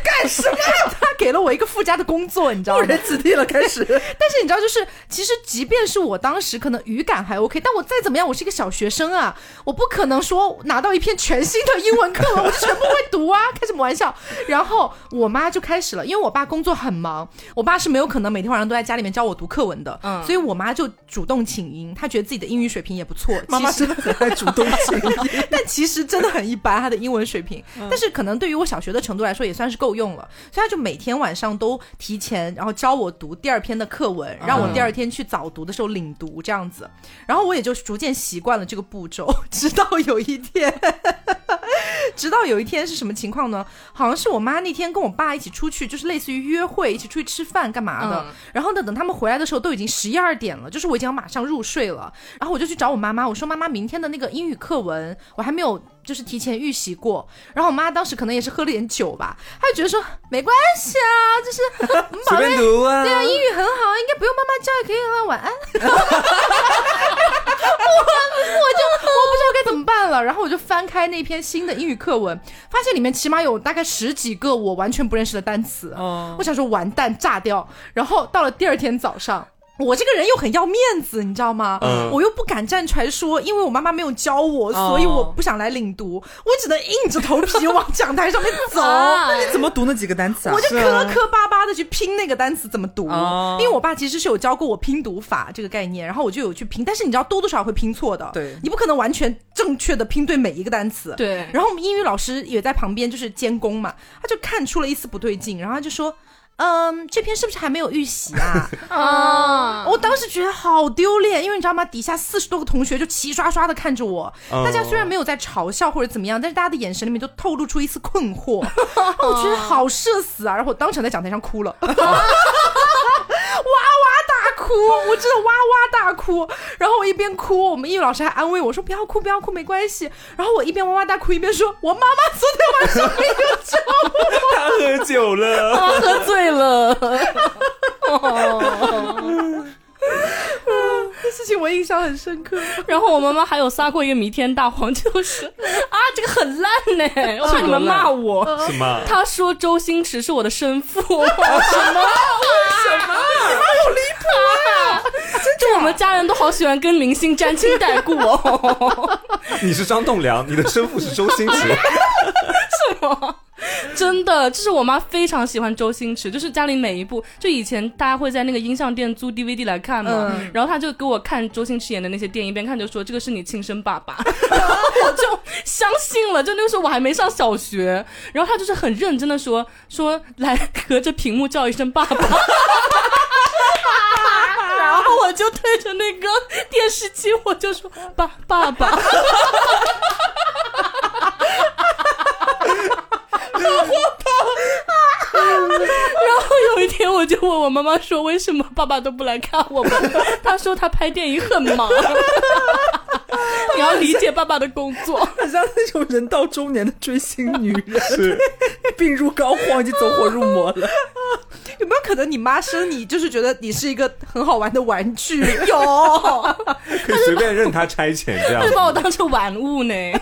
[SPEAKER 1] 干什么？他给了我一个附加的工作，你知道吗？
[SPEAKER 3] 误人子弟了，开始。
[SPEAKER 1] 但是你知道，就是其实即便是我当时可能语感还 OK，但我再怎么样，我是一个小学生啊，我不可能说拿到一篇全新的英文课文，我就全部会读啊，开什么玩笑？然后我妈就开始了，因为我爸工作很忙，我爸是没有可能每天晚上都在家里面教我读课文的，
[SPEAKER 4] 嗯
[SPEAKER 1] 所以我妈就主动请缨，她觉得自己的英语水平也不错，
[SPEAKER 3] 妈妈真的很爱主动请缨。
[SPEAKER 1] 但其实真的很一般，她的英文水平。但是可能对于我小学的程度来说，也算是够用了。所以她就每天晚上都提前，然后教我读第二篇的课文，让我第二天去早读的时候领读这样子。然后我也就逐渐习惯了这个步骤，直到有一天，直到有一天是什么情况呢？好像是我妈那天跟我爸一起出去，就是类似于约会，一起出去吃饭干嘛的。
[SPEAKER 4] 嗯
[SPEAKER 1] 然后呢，等他们回来的时候都已经十一二点了，就是我已经要马上入睡了。然后我就去找我妈妈，我说妈妈，明天的那个英语课文我还没有。就是提前预习过，然后我妈当时可能也是喝了点酒吧，她就觉得说没关系啊，就是
[SPEAKER 2] 宝贝。
[SPEAKER 1] 对啊，英语很好，应该不用妈妈教也可以了，晚安。我我就我不知道该怎么办了，然后我就翻开那篇新的英语课文，发现里面起码有大概十几个我完全不认识的单词。
[SPEAKER 3] 哦
[SPEAKER 1] 我想说完蛋炸掉，然后到了第二天早上。我这个人又很要面子，你知道吗？
[SPEAKER 2] 嗯
[SPEAKER 1] 我又不敢站出来说，因为我妈妈没有教我，所以我不想来领读，我只能硬着头皮往讲台上面走。
[SPEAKER 4] 啊
[SPEAKER 3] 你怎么读那几个单词啊
[SPEAKER 1] 我？就磕磕巴巴的去拼那个单词怎么读，
[SPEAKER 3] 哦
[SPEAKER 1] 因为我爸其实是有教过我拼读法这个概念，然后我就有去拼，但是你知道多多少少会拼错的，
[SPEAKER 3] 对
[SPEAKER 1] 你不可能完全正确的拼对每一个单词，。
[SPEAKER 4] 对，
[SPEAKER 1] 然后我们英语老师也在旁边就是监工嘛，他就看出了一丝不对劲，然后他就说。嗯，这篇是不是还没有预习啊？
[SPEAKER 4] 啊，
[SPEAKER 1] 我当时觉得好丢脸，因为你知道吗？底下四十多个同学就齐刷刷的看着我，
[SPEAKER 2] 哦
[SPEAKER 1] 大家虽然没有在嘲笑或者怎么样，但是大家的眼神里面都透露出一丝困惑。我觉得好社死啊！然后我当场在讲台上哭了，哭，我真的哇哇大哭。然后我一边哭，我们英语老师还安慰我说：“不要哭，不要哭，没关系。”然后我一边哇哇大哭，一边说：“我妈妈昨天晚上没有找我。”
[SPEAKER 2] 她喝酒了，
[SPEAKER 4] 她喝醉了。
[SPEAKER 1] 这事情我印象很深刻。
[SPEAKER 4] 然后我妈妈还有撒过一个弥天大谎，就是 啊，这个很烂呢，我怕你们骂我。
[SPEAKER 2] 什么？
[SPEAKER 4] 她说周星驰是我的生父，什么？什么？你妈好离谱啊！就我们家人都好喜欢跟明星沾亲带故哦。
[SPEAKER 2] 你是张栋梁，你的生父是周星驰。
[SPEAKER 4] 真的，就是我妈非常喜欢周星驰，就是家里每一部，就以前大家会在那个音像店租 DVD 来看嘛，
[SPEAKER 1] 嗯。
[SPEAKER 4] 然后她就给我看周星驰演的那些电影，一边看就说这个是你亲生爸爸，然 后我就相信了，就那个时候我还没上小学，然后她就是很认真的说说来隔着屏幕叫一声爸爸。然后我就对着那个电视机，我就说爸爸爸，然后有一天，我就问我妈妈说：“为什么爸爸都不来看我们？”她说：“他拍电影很忙，你要理解爸爸的工作。
[SPEAKER 3] 很像那种人到中年的追星女人，
[SPEAKER 2] 是，
[SPEAKER 3] 病入膏肓，已经走火入魔了。
[SPEAKER 1] 有没有可能你妈生你就是觉得你是一个很好玩的玩具？有，
[SPEAKER 2] 可以随便任他差遣这样
[SPEAKER 4] 就。把我当成玩物呢。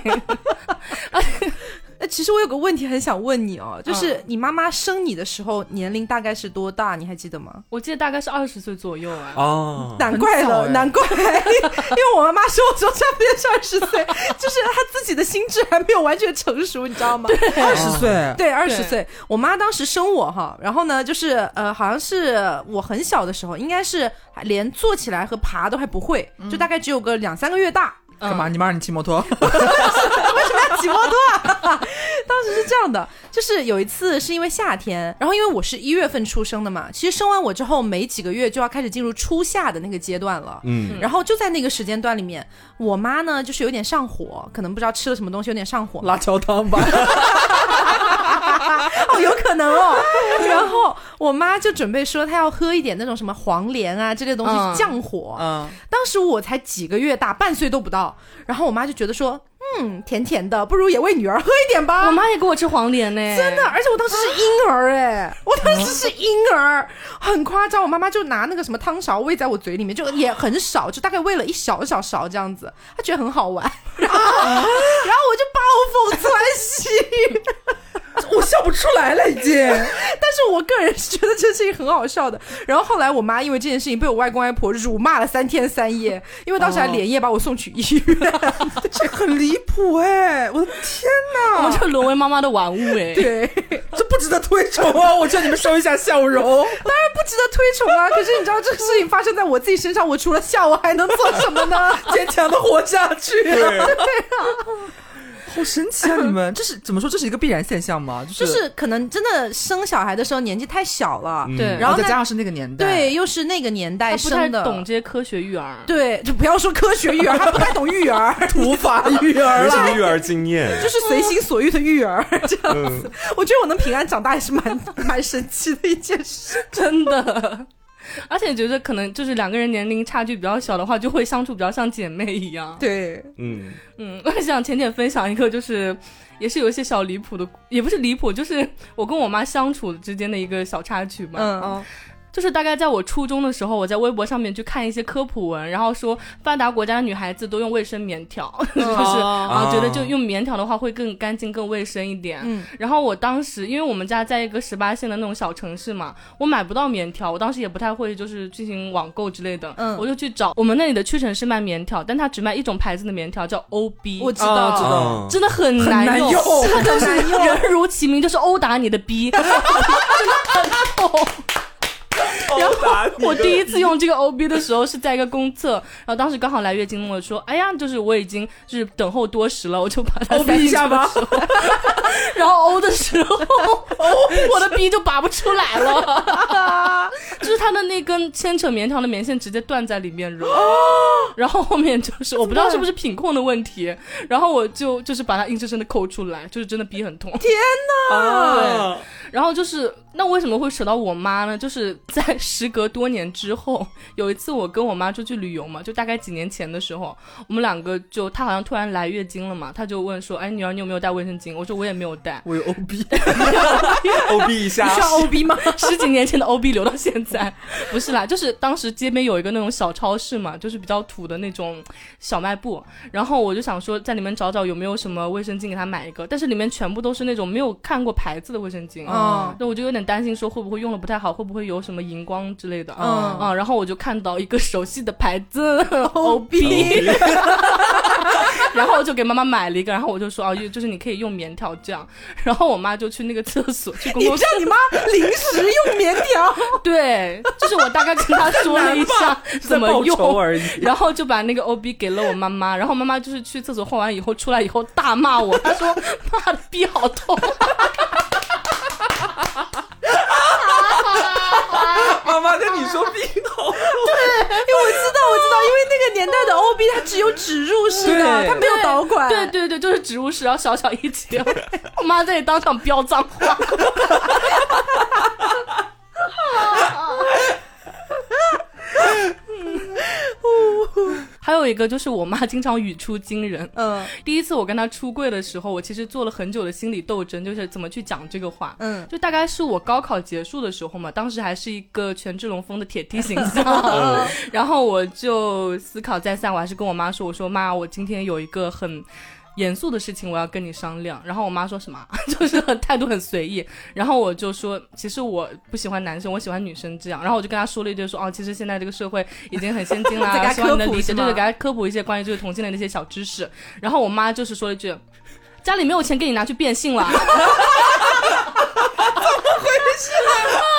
[SPEAKER 1] 呃，其实我有个问题很想问你哦，就是
[SPEAKER 4] 嗯
[SPEAKER 1] 你妈妈生你的时候年龄大概是多大？你还记得吗？
[SPEAKER 4] 我记得大概是二十岁左右啊。
[SPEAKER 2] 哦，
[SPEAKER 1] 难怪了，难怪，因为我妈妈生我时候差不多是二十岁，就是她自己的心智还没有完全成熟，你知道吗？
[SPEAKER 3] 对二十岁，
[SPEAKER 1] 对，二十岁，我妈当时生我哈，然后呢，就是呃，好像是我很小的时候，应该是连坐起来和爬都还不会，就大概只有个两三个月大。
[SPEAKER 3] 干嘛？你妈让你骑摩托？
[SPEAKER 1] 为什么要骑摩托啊？当时是这样的，就是有一次是因为夏天，然后因为我是一月份出生的嘛，其实生完我之后没几个月就要开始进入初夏的那个阶段了。
[SPEAKER 2] 嗯，
[SPEAKER 1] 然后就在那个时间段里面，我妈呢就是有点上火，可能不知道吃了什么东西，有点上火。
[SPEAKER 3] 辣椒汤吧。
[SPEAKER 1] 哦，有可能哦。然后我妈就准备说她要喝一点那种什么黄连啊这类东西
[SPEAKER 4] 嗯
[SPEAKER 1] 降火。
[SPEAKER 3] 嗯，
[SPEAKER 1] 当时我才几个月大，半岁都不到。然后我妈就觉得说，嗯，甜甜的，不如也为女儿喝一点吧。
[SPEAKER 4] 我妈也给我吃黄连呢，
[SPEAKER 1] 真的，而且我当时是婴儿哎，我当时是婴儿，很夸张。我妈妈就拿那个什么汤勺喂在我嘴里面，就也很少，就大概喂了一小小勺这样子，她觉得很好玩，然后，然后我就暴风窜西。
[SPEAKER 3] 我笑不出来了，已经。
[SPEAKER 1] 但是我个人是觉得这事情很好笑的。然后后来我妈因为这件事情被我外公外婆辱骂了三天三夜，因为当时还连夜把我送去医院。
[SPEAKER 3] 这很离谱哎！我的天哪，
[SPEAKER 4] 我们就沦为妈妈的玩物哎。
[SPEAKER 1] 对，
[SPEAKER 3] 这不值得推崇啊！我叫你们收一下笑容。
[SPEAKER 1] 当然不值得推崇啊。可是你知道这个事情发生在我自己身上，我除了笑，我还能做什么呢？
[SPEAKER 3] 坚强的活下去。
[SPEAKER 2] 对，
[SPEAKER 3] 好神奇啊！你们这是怎么说？这是一个必然现象吗？就
[SPEAKER 1] 就是是可能真的生小孩的时候年纪太小了，
[SPEAKER 2] 嗯
[SPEAKER 4] 对
[SPEAKER 3] 然后
[SPEAKER 1] 然后
[SPEAKER 3] 再加上是那个年代，
[SPEAKER 1] 对，又是那个年代
[SPEAKER 4] 他不太
[SPEAKER 1] 生的，
[SPEAKER 4] 懂这些科学育儿。
[SPEAKER 1] 对，就不要说科学育儿，他不太懂育儿，
[SPEAKER 3] 土法育儿了。
[SPEAKER 2] 没什么育儿经验，
[SPEAKER 1] 就是随心所欲的育儿这样
[SPEAKER 2] 嗯
[SPEAKER 1] 子。我觉得我能平安长大也是蛮 蛮神奇的一件事。
[SPEAKER 4] 真的。而且觉得可能就是两个人年龄差距比较小的话，就会相处比较像姐妹一样。
[SPEAKER 1] 对，
[SPEAKER 2] 嗯，
[SPEAKER 4] 嗯，我想浅浅分享一个，就是也是有一些小离谱的，也不是离谱，就是我跟我妈相处之间的一个小插曲吧。
[SPEAKER 1] 嗯，
[SPEAKER 4] 就是大概在我初中的时候，我在微博上面去看一些科普文，然后说发达国家的女孩子都用卫生棉条，就是
[SPEAKER 3] 哦。
[SPEAKER 4] 啊，觉得就用棉条的话会更干净、更卫生一点。
[SPEAKER 1] 嗯，
[SPEAKER 4] 然后我当时因为我们家在一个十八线的那种小城市嘛，我买不到棉条，我当时也不太会就是进行网购之类的，
[SPEAKER 1] 嗯
[SPEAKER 4] 我就去找我们那里的屈臣氏卖棉条，但它只卖一种牌子的棉条，叫 OB，
[SPEAKER 1] 我知
[SPEAKER 3] 哦
[SPEAKER 1] 道，
[SPEAKER 3] 知道。
[SPEAKER 2] 啊
[SPEAKER 4] 真的很
[SPEAKER 3] 很
[SPEAKER 4] 难用，
[SPEAKER 3] 难用
[SPEAKER 4] 它就是人如其名，就是殴打你的逼，真的很痛。然后 我第一次用这个 OB 的时候是在一个公厕，然后当时刚好来月经，我说，哎呀，就是我已经就是等候多时了，我就把它
[SPEAKER 3] 一下吧
[SPEAKER 4] 然后 O 的时候 我的 B 就拔不出来了，就是它的那根牵扯棉条的棉线直接断在里面 了，然后后面就是我不知道是不是品控的问题，然后我就就是把它硬生生的抠出来，就是真的逼很痛。
[SPEAKER 2] 啊，
[SPEAKER 4] 然后就是，那为什么会扯到我妈呢？就是在时隔多年之后，有一次我跟我妈出去旅游嘛，就大概几年前的时候，我们两个就她好像突然来月经了嘛，她就问说：“哎，女儿，你有没有带卫生巾？”我说：“我也没有带。
[SPEAKER 3] 我有
[SPEAKER 2] OB，，OB 一下，
[SPEAKER 1] 需要 OB 吗？
[SPEAKER 4] 十几年前的 OB 留到现在，不是啦，就是当时街边有一个那种小超市嘛，就是比较土的那种小卖部，然后我就想说在里面找找有没有什么卫生巾给她买一个，但是里面全部都是那种没有看过牌子的卫生巾，
[SPEAKER 1] 嗯
[SPEAKER 4] 那我就有点担心，说会不会用了不太好，会不会有什么荧光之类的。
[SPEAKER 1] 嗯
[SPEAKER 4] 啊，然后我就看到一个熟悉的牌子 OB，然后我就给妈妈买了一个，然后我就说啊，就是你可以用棉条这样，然后我妈就去那个厕所去公共
[SPEAKER 1] 你让你妈临时用棉条，
[SPEAKER 4] 对，就是我大概跟她说了一下怎么用。
[SPEAKER 3] 而已。
[SPEAKER 4] 然后就把那个 OB 给了我妈妈，然后妈妈就是去厕所换完以后出来以后大骂我，她说：“ 妈的逼好痛。”
[SPEAKER 2] 妈妈跟你说病好，
[SPEAKER 1] 因为我知道，我知道，因为那个年代的 OB 它只有植入式的，
[SPEAKER 3] 对
[SPEAKER 1] 它没有导管。
[SPEAKER 4] 对对对，就是植入式，然后小小一截，我妈在里当场飙脏话。还有一个就是我妈经常语出惊人。
[SPEAKER 1] 嗯
[SPEAKER 4] 第一次我跟她出柜的时候，我其实做了很久的心理斗争，就是怎么去讲这个话。
[SPEAKER 1] 嗯
[SPEAKER 4] 就大概是我高考结束的时候嘛，当时还是一个权志龙风的铁梯形象，
[SPEAKER 2] 嗯
[SPEAKER 4] 然后我就思考再三，我还是跟我妈说，我说妈，我今天有一个很。严肃的事情我要跟你商量，然后我妈说什么，就是很态度很随意，然后我就说，其实我不喜欢男生，我喜欢女生这样，然后我就跟她说了一句说，哦，其实现在这个社会已经很先进啦，希望你能理解，
[SPEAKER 1] 科普是吗
[SPEAKER 4] 对对，给她科普一些关于这个同性恋的一些小知识，然后我妈就是说了一句，家里没有钱给你拿去变性了。然后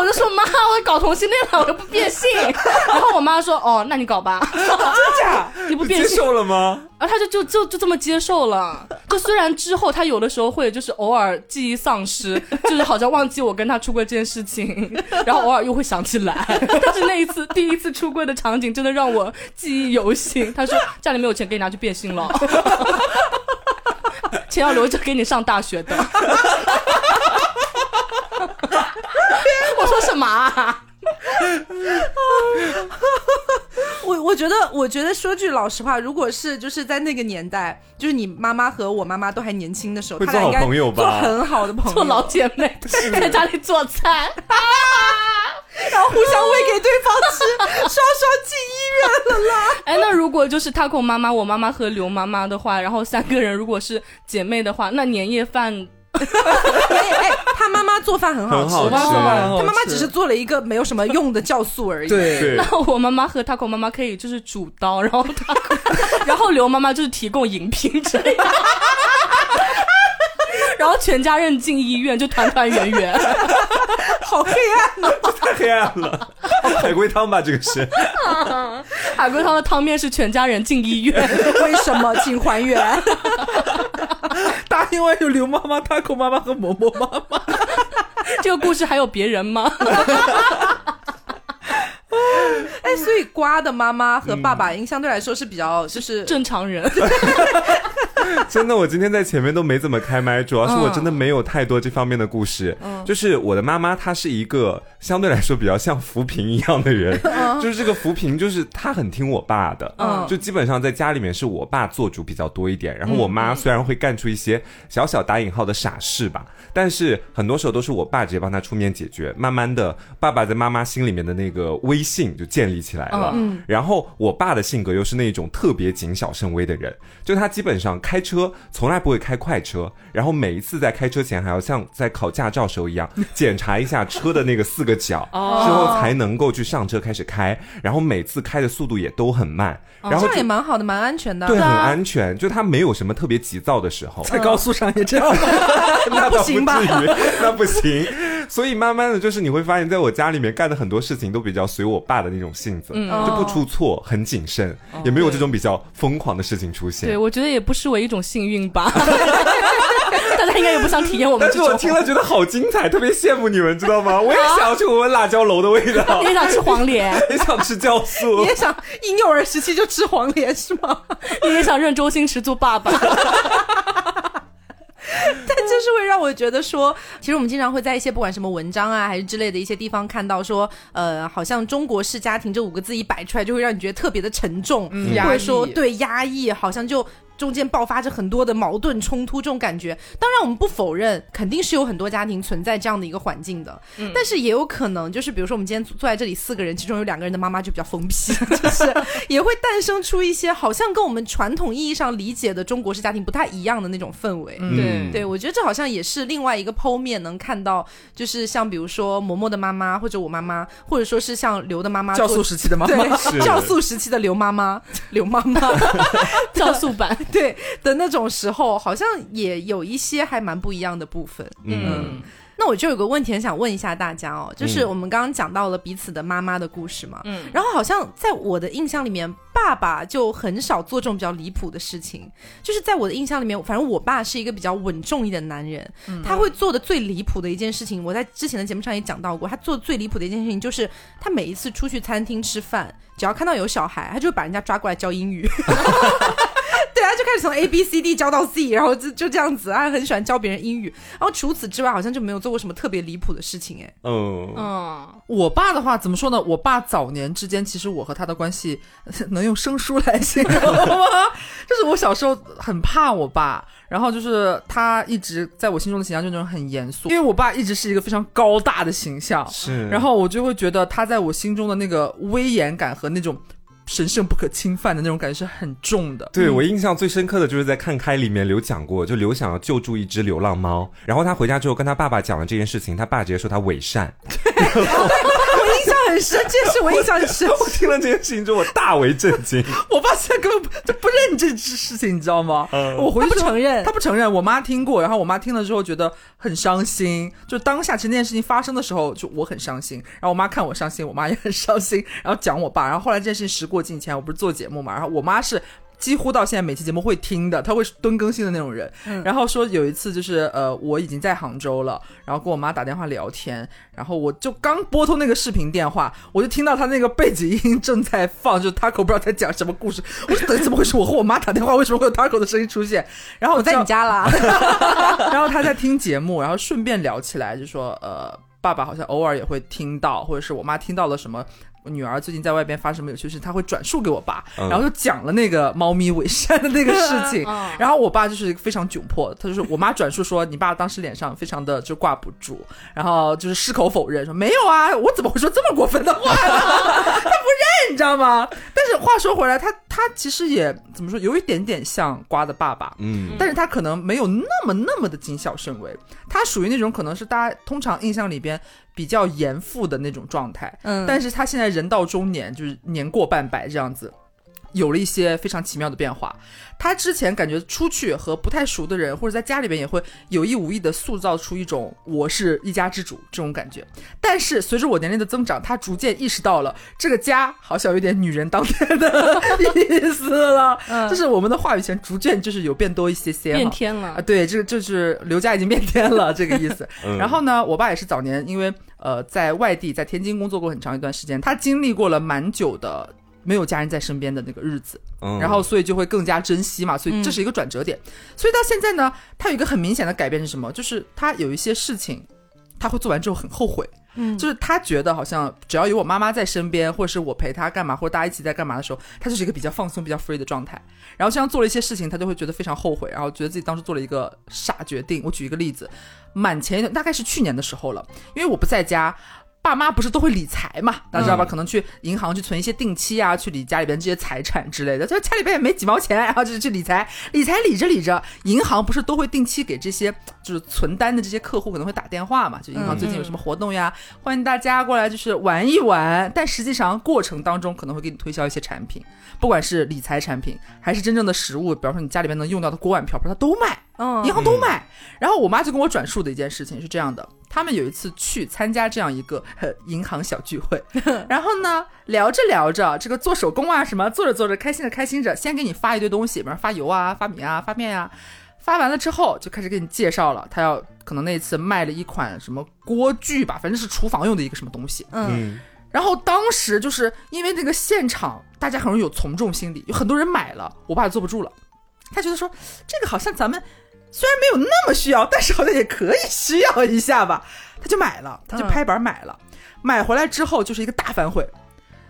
[SPEAKER 4] 我就说妈，我搞同性恋了，我又不变性。然后我妈说哦，那你搞吧，真
[SPEAKER 3] 假？
[SPEAKER 4] 你不变性。
[SPEAKER 2] 接受了吗？
[SPEAKER 4] 然后他就就就就这么接受了。就虽然之后他有的时候会就是偶尔记忆丧失，就是好像忘记我跟他出柜这件事情，然后偶尔又会想起来。但是那一次第一次出柜的场景真的让我记忆犹新。他说家里没有钱给你拿去变性了，钱要留着给你上大学的。我说什么啊？
[SPEAKER 1] 我我觉得，我觉得说句老实话，如果是就是在那个年代，就是你妈妈和我妈妈都还年轻的时候，
[SPEAKER 2] 会做好
[SPEAKER 1] 他俩应该
[SPEAKER 2] 朋友吧
[SPEAKER 1] 做很好的朋友，
[SPEAKER 4] 做老姐妹，在家里做菜。
[SPEAKER 1] 然后互相喂给对方吃，双双进医院了啦。
[SPEAKER 4] 哎，那如果就是 Taco 妈妈、我妈妈和刘妈妈的话，然后三个人如果是姐妹的话，那年夜饭
[SPEAKER 1] 哎 哎，他妈妈做饭很好吃，他妈妈只是做了一个没有什么用的酵素而已。，
[SPEAKER 3] 对
[SPEAKER 2] 对，
[SPEAKER 4] 那我妈妈和 Taco 妈妈可以就是主刀，然后 Taco，然后刘妈妈就是提供饮品之类的。然后全家人进医院就团团圆圆，
[SPEAKER 1] 好黑暗哦。
[SPEAKER 2] 太黑暗了，海龟汤吧，这个是。
[SPEAKER 4] 海龟汤的汤面是全家人进医院，
[SPEAKER 1] 为什么？请还原。
[SPEAKER 3] 大因为有刘妈妈、大口妈妈和嬷嬷妈妈。
[SPEAKER 4] 这个故事还有别人吗？
[SPEAKER 1] 哎，所以瓜的妈妈和爸爸应相对来说是比较就是
[SPEAKER 4] 正常人。
[SPEAKER 2] 真的，我今天在前面都没怎么开麦，主要是我真的没有太多这方面的故事。就是我的妈妈，她是一个相对来说比较像扶贫一样的人，就是这个扶贫，就是他很听我爸的，
[SPEAKER 1] 嗯。
[SPEAKER 2] 就基本上在家里面是我爸做主比较多一点，然后我妈虽然会干出一些小小打引号的傻事吧，但是很多时候都是我爸直接帮他出面解决。慢慢的，爸爸在妈妈心里面的那个威信就建立起来了。
[SPEAKER 1] 嗯。
[SPEAKER 2] 然后我爸的性格又是那种特别谨小慎微的人，就他基本上开车从来不会开快车，然后每一次在开车前还要像在考驾照时候一样检查一下车的那个四个角，
[SPEAKER 1] 哦
[SPEAKER 2] 之后才能够去上车开始开，然后每次开的速度也都很慢，然后
[SPEAKER 1] 这样也蛮好的，蛮安全的。
[SPEAKER 2] 对很
[SPEAKER 1] 啊
[SPEAKER 2] 安全，就他没有什么特别急躁的时候。
[SPEAKER 3] 在高速上也这样？
[SPEAKER 2] 那
[SPEAKER 1] 不行吧，
[SPEAKER 2] 那不行。所以慢慢的就是你会发现，在我家里面干的很多事情都比较随我爸的那种性子，就不出错，很谨慎，也没有这种比较疯狂的事情出现
[SPEAKER 4] 对，。我觉得也不失为一种幸运吧。大家应该也不想体验我们
[SPEAKER 2] 但是
[SPEAKER 4] 这种。
[SPEAKER 2] 我听了觉得好精彩，特别羡慕你们，知道吗？我也想要去闻闻辣椒楼的味道
[SPEAKER 4] 你，也想吃黄连，
[SPEAKER 2] 也想吃酵素
[SPEAKER 1] 你。也想婴幼儿时期就吃黄连是吗？
[SPEAKER 4] 你也想认周星驰做爸爸。
[SPEAKER 1] 但就是会让我觉得说，其实我们经常会在一些不管什么文章啊，还是之类的一些地方看到说，呃，好像中国式家庭这五个字一摆出来，就会让你觉得特别的沉重，
[SPEAKER 3] 嗯
[SPEAKER 1] 或者说对压抑，好像就。中间爆发着很多的矛盾冲突，这种感觉，当然我们不否认，肯定是有很多家庭存在这样的一个环境的，但是也有可能就是，比如说我们今天坐在这里四个人，其中有两个人的妈妈就比较疯批，就是也会诞生出一些好像跟我们传统意义上理解的中国式家庭不太一样的那种氛围。
[SPEAKER 2] 嗯。
[SPEAKER 1] 对，我觉得这好像也是另外一个剖面，能看到，就是像比如说嬷嬷的妈妈，或者我妈妈，或者说是像刘的妈妈做，
[SPEAKER 3] 酵素时期的妈妈，
[SPEAKER 2] 是
[SPEAKER 1] 酵素时期的刘妈妈，刘妈妈，
[SPEAKER 4] 酵素版，
[SPEAKER 1] 对的那种时候，好像也有一些还蛮不一样的部分。
[SPEAKER 2] 嗯，
[SPEAKER 1] 那我就有个问题很想问一下大家哦，就是
[SPEAKER 2] 嗯
[SPEAKER 1] 我们刚刚讲到了彼此的妈妈的故事嘛，
[SPEAKER 4] 嗯，
[SPEAKER 1] 然后好像在我的印象里面，爸爸就很少做这种比较离谱的事情。就是在我的印象里面，反正我爸是一个比较稳重一点的男人，他会做的最离谱的一件事情，我在之前的节目上也讲到过，他做的最离谱的一件事情就是他每一次出去餐厅吃饭，只要看到有小孩，他就会把人家抓过来教英语。对，啊就开始从 A B C D 教到 Z，然后就就这样子，啊很喜欢教别人英语。然后除此之外，好像就没有做过什么特别离谱的事情，哎，
[SPEAKER 2] 嗯，
[SPEAKER 4] 嗯，
[SPEAKER 3] 我爸的话怎么说呢？我爸早年之间，其实我和他的关系 能用生疏来形容吗？就是我小时候很怕我爸，然后就是他一直在我心中的形象就那种很严肃，因为我爸一直是一个非常高大的形象，
[SPEAKER 2] 是。
[SPEAKER 3] 然后我就会觉得他在我心中的那个威严感和那种神圣不可侵犯的那种感觉是很重的。
[SPEAKER 2] 对我印象最深刻的就是在看开里面刘讲过，就刘想要救助一只流浪猫，然后他回家之后跟他爸爸讲了这件事情，他爸直接说他伪善。
[SPEAKER 1] 我印象很深，这件事我印象很深。
[SPEAKER 2] 我听了这件事情之后，我大为震惊。
[SPEAKER 3] 我爸现在根本不就不认这事情，你知道吗？
[SPEAKER 2] 嗯
[SPEAKER 3] 我回去
[SPEAKER 1] 不承认
[SPEAKER 3] 他不承认。我妈听过，然后我妈听了之后觉得很伤心。就当下其实那件事情发生的时候，就我很伤心，然后我妈看我伤心，我妈也很伤心，然后讲我爸。然后后来这件事情时过境迁，我不是做节目嘛，然后我妈是。几乎到现在每期节目会听的，他会蹲更新的那种人。然后说有一次就是呃我已经在杭州了，然后跟我妈打电话聊天，然后我就刚拨通那个视频电话，我就听到他那个背景音正在放，就是 Taco 不知道在讲什么故事。我说怎么回事？我和我妈打电话，为什么会有 Taco 的声音出现？然后
[SPEAKER 1] 我在你
[SPEAKER 3] 家。
[SPEAKER 1] 家啦，
[SPEAKER 3] 然后他在听节目，然后顺便聊起来，就说呃，爸爸好像偶尔也会听到，或者是我妈听到了什么。女儿最近在外边发生什么有趣事，她会转述给我爸，
[SPEAKER 2] 嗯
[SPEAKER 3] 然后就讲了那个猫咪伪善的那个事情。
[SPEAKER 4] 嗯
[SPEAKER 3] 然后我爸就是非常窘迫，他就是我妈转述说，你爸当时脸上非常的就挂不住，然后就是矢口否认说没有啊，我怎么会说这么过分的话呢？他不认，你知道吗？但是话说回来，他他其实也怎么说，有一点点像瓜的爸爸，
[SPEAKER 2] 嗯，
[SPEAKER 3] 但是他可能没有那么那么的谨小慎微，他属于那种可能是大家通常印象里边比较严父的那种状态，
[SPEAKER 1] 嗯。
[SPEAKER 3] 但是他现在人到中年，就是年过半百这样子。有了一些非常奇妙的变化。他之前感觉出去和不太熟的人，或者在家里边也会有意无意的塑造出一种我是一家之主这种感觉。但是随着我年龄的增长，他逐渐意识到了这个家好像有点女人当家的意思了，就是我们的话语权逐渐就是有变多一些些
[SPEAKER 4] 变天
[SPEAKER 3] 啊，
[SPEAKER 4] 了，
[SPEAKER 3] 对，这个就是刘家已经变天了这个意思。
[SPEAKER 2] 嗯
[SPEAKER 3] 然后呢，我爸也是早年因为呃在外地在天津工作过很长一段时间，他经历过了蛮久的没有家人在身边的那个日子，
[SPEAKER 2] 嗯
[SPEAKER 3] 然后所以就会更加珍惜嘛，所以这是一个转折点。所以到现在呢，他有一个很明显的改变是什么？就是他有一些事情，他会做完之后很后悔。
[SPEAKER 1] 嗯
[SPEAKER 3] 就是他觉得好像只要有我妈妈在身边，或者是我陪他干嘛，或者大家一起在干嘛的时候，他就是一个比较放松、比较 free 的状态。然后这样做了一些事情，他就会觉得非常后悔，然后觉得自己当时做了一个傻决定。我举一个例子，满前一段大概是去年的时候了，因为我不在家。爸妈不是都会理财嘛？大家知道吧？可能去银行去存一些定期啊，去理家里边这些财产之类的。就家里边也没几毛钱，然 后就是去理财，理财理着理着，银行不是都会定期给这些就是存单的这些客户可能会打电话嘛？就银行最近有什么活动呀，欢迎大家过来就是玩一玩。但实际上过程当中可能会给你推销一些产品，不管是理财产品还是真正的实物，比方说你家里边能用到的锅碗瓢盆，他都卖。
[SPEAKER 1] 嗯
[SPEAKER 3] 银行都卖。然后我妈就跟我转述的一件事情是这样的：他们有一次去参加这样一个呃银行小聚会，然后呢聊着聊着，这个做手工啊什么，做着做着开心着开心着，先给你发一堆东西，比如发油啊、发米啊、发面呀、发完了之后就开始给你介绍了，他要可能那次卖了一款什么锅具吧，反正是厨房用的一个什么东西。
[SPEAKER 1] 嗯
[SPEAKER 2] 嗯。
[SPEAKER 3] 然后当时就是因为那个现场，大家很容易有从众心理，有很多人买了，我爸就坐不住了，他觉得说这个好像咱们虽然没有那么需要，但是好像也可以需要一下吧，他就买了，他就拍板买了，买回来之后就是一个大反悔。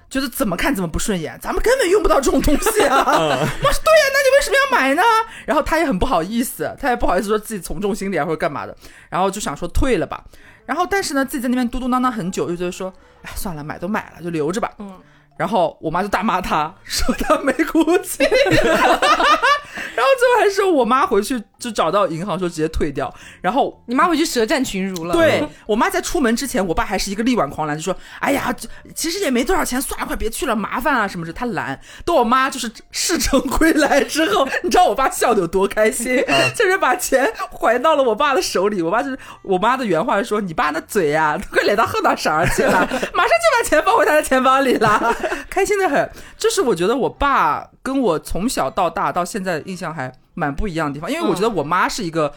[SPEAKER 3] 觉得怎么看怎么不顺眼，咱们根本用不到这种东西啊！我说对呀，那你为什么要买呢？然后他也很不好意思，他也不好意思说自己从众心理啊或者干嘛的，然后就想说退了吧。然后但是呢，自己在那边嘟嘟囔囔很久，就觉得说，哎，算了，买都买了，就留着吧。
[SPEAKER 4] 嗯。
[SPEAKER 3] 然后我妈就大骂他，说他没骨气。然后最后还是我妈回去就找到银行说直接退掉。然后
[SPEAKER 1] 你妈回去舌战群儒了。
[SPEAKER 3] 对我妈在出门之前，我爸还是一个力挽狂澜，就说：“哎呀，这其实也没多少钱，算了，快别去了，麻烦啊什么的。”他懒。等我妈就是事成 归来之后，你知道我爸笑得有多开心，就是把钱还到了我爸的手里。我爸就是我妈的原话是说：“你爸那嘴呀、都快咧到后脑勺儿去了，马上就把钱放回他的钱包里了，开心的很。”就是我觉得我爸跟我从小到大到现在印象还蛮不一样的地方，因为我觉得我妈是一个。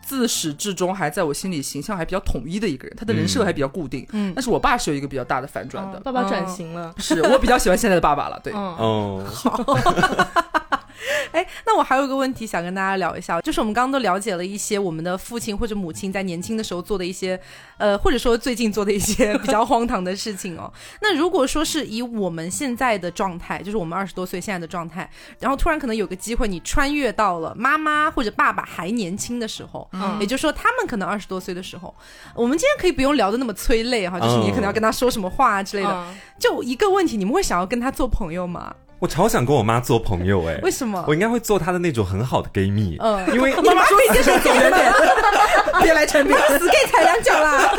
[SPEAKER 3] 自始至终还在我心里形象还比较统一的一个人，她的人设还比较固定。
[SPEAKER 1] 嗯
[SPEAKER 3] 但是我爸是有一个比较大的反转的，
[SPEAKER 4] 爸爸转型了，
[SPEAKER 3] 是我比较喜欢现在的爸爸了。对，
[SPEAKER 4] 嗯，
[SPEAKER 2] 哦，
[SPEAKER 1] 哎，那我还有一个问题想跟大家聊一下，就是我们刚刚都了解了一些我们的父亲或者母亲在年轻的时候做的一些，呃，或者说最近做的一些比较荒唐的事情哦。那如果说是以我们现在的状态，就是我们二十多岁现在的状态，然后突然可能有个机会，你穿越到了妈妈或者爸爸还年轻的时候，
[SPEAKER 4] 嗯
[SPEAKER 1] 也就是说他们可能二十多岁的时候，我们今天可以不用聊的那么催泪哈，就是你可能要跟他说什么话啊之类的。
[SPEAKER 4] 嗯
[SPEAKER 1] 就一个问题，你们会想要跟他做朋友吗？
[SPEAKER 2] 我超想跟我妈做朋友哎，
[SPEAKER 1] 为什么
[SPEAKER 2] 我？应该会做她的那种很好的闺蜜，
[SPEAKER 1] 嗯
[SPEAKER 2] 因为
[SPEAKER 3] 妈妈说一件事走远点，别来缠边。
[SPEAKER 1] 死 gay 踩两脚啦！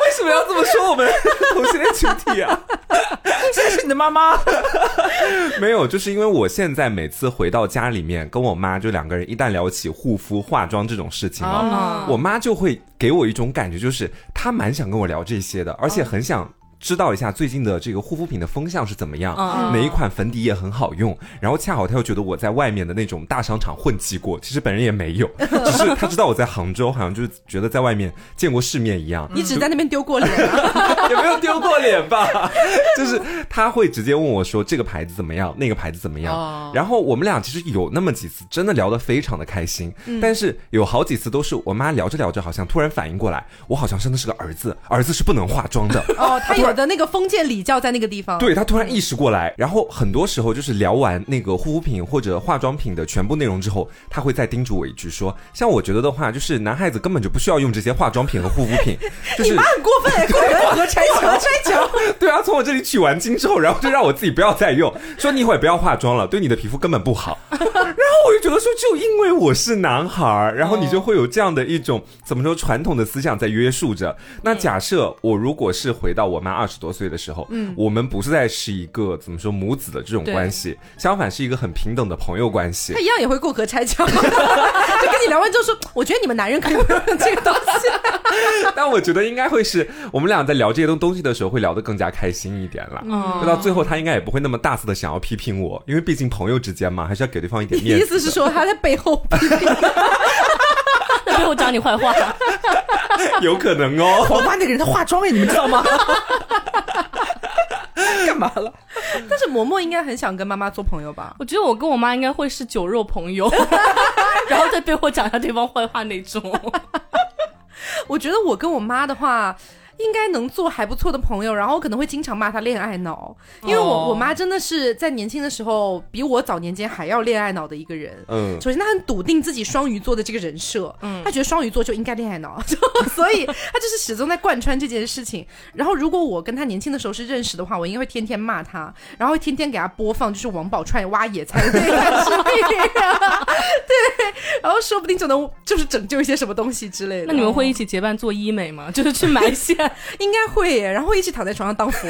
[SPEAKER 2] 为什么要这么说我们同性恋群体啊？
[SPEAKER 3] 这是你的妈妈。
[SPEAKER 2] 没有，就是因为我现在每次回到家里面，跟我妈就两个人一旦聊起护肤、化妆这种事情哦，
[SPEAKER 1] 啊
[SPEAKER 2] 我妈就会给我一种感觉，就是她蛮想跟我聊这些的，而且很想。知道一下最近的这个护肤品的风向是怎么样，
[SPEAKER 4] 嗯
[SPEAKER 2] 哪一款粉底液很好用，然后恰好他又觉得我在外面的那种大商场混迹过，其实本人也没有，只是他知道我在杭州，好像就是觉得在外面见过世面一样，
[SPEAKER 1] 你只在那边丢过脸啊？
[SPEAKER 2] 也没有丢过脸吧？就是他会直接问我说这个牌子怎么样，那个牌子怎么样。
[SPEAKER 3] 哦
[SPEAKER 2] 然后我们俩其实有那么几次真的聊得非常的开心，但是有好几次都是我妈聊着聊着，好像突然反应过来，我好像生的是个儿子，儿子是不能化妆的。
[SPEAKER 1] 哦，他有的那个封建礼教在那个地方。
[SPEAKER 2] 对他突然意识过来，然后很多时候就是聊完那个护肤品或者化妆品的全部内容之后，他会再叮嘱我一句说，像我觉得的话，就是男孩子根本就不需要用这些化妆品和护肤品，就是
[SPEAKER 1] 你妈很过分哎，过人和拆桥，拆桥。
[SPEAKER 2] 对啊，从我这里取完经之后，然后就让我自己不要再用，说你一会儿不要化妆了，对你的皮肤根本不好。然后我就觉得说，就因为我是男孩儿，然后你就会有这样的一种怎么说传统的思想在约束着。那假设我如果是回到我妈二十多岁的时候，嗯，我们不是在是一个怎么说母子的这种关系，相反是一个很平等的朋友关系
[SPEAKER 1] 他。一样也会过河拆桥，就跟你聊完之后说，我觉得你们男人可以不用用这个东西。
[SPEAKER 2] 但我觉得应该会是我们俩在聊这些东东西的时候会聊得更加开心一点啦。
[SPEAKER 4] 嗯
[SPEAKER 2] 就到最后他应该也不会那么大肆的想要批评我，因为毕竟朋友之间嘛，还是要给对方一点面子。
[SPEAKER 1] 意思是说他在背后批评，
[SPEAKER 4] 在 背后讲你坏话。
[SPEAKER 2] 有可能哦。
[SPEAKER 3] 我妈那个人她化妆哎，你们知道吗？干嘛了？
[SPEAKER 1] 但是嬷嬷应该很想跟妈妈做朋友吧？
[SPEAKER 4] 我觉得我跟我妈应该会是酒肉朋友，然后在背后讲一下对方坏话那种。
[SPEAKER 1] 我觉得我跟我妈的话。应该能做还不错的朋友，然后我可能会经常骂他恋爱脑，因为我、
[SPEAKER 4] 哦
[SPEAKER 1] 我妈真的是在年轻的时候比我早年间还要恋爱脑的一个人。
[SPEAKER 2] 嗯，
[SPEAKER 1] 首先，她很笃定自己双鱼座的这个人设，嗯，她觉得双鱼座就应该恋爱脑，就 所以她就是始终在贯穿这件事情。然后，如果我跟她年轻的时候是认识的话，我应该会天天骂她，然后会天天给她播放就是王宝钏挖野菜的那段视频，对，然后说不定就能就是拯救一些什么东西之类的。
[SPEAKER 4] 那你们会一起结伴做医美吗？就是去埋线，
[SPEAKER 1] 应该会耶，然后一起躺在床上当佛。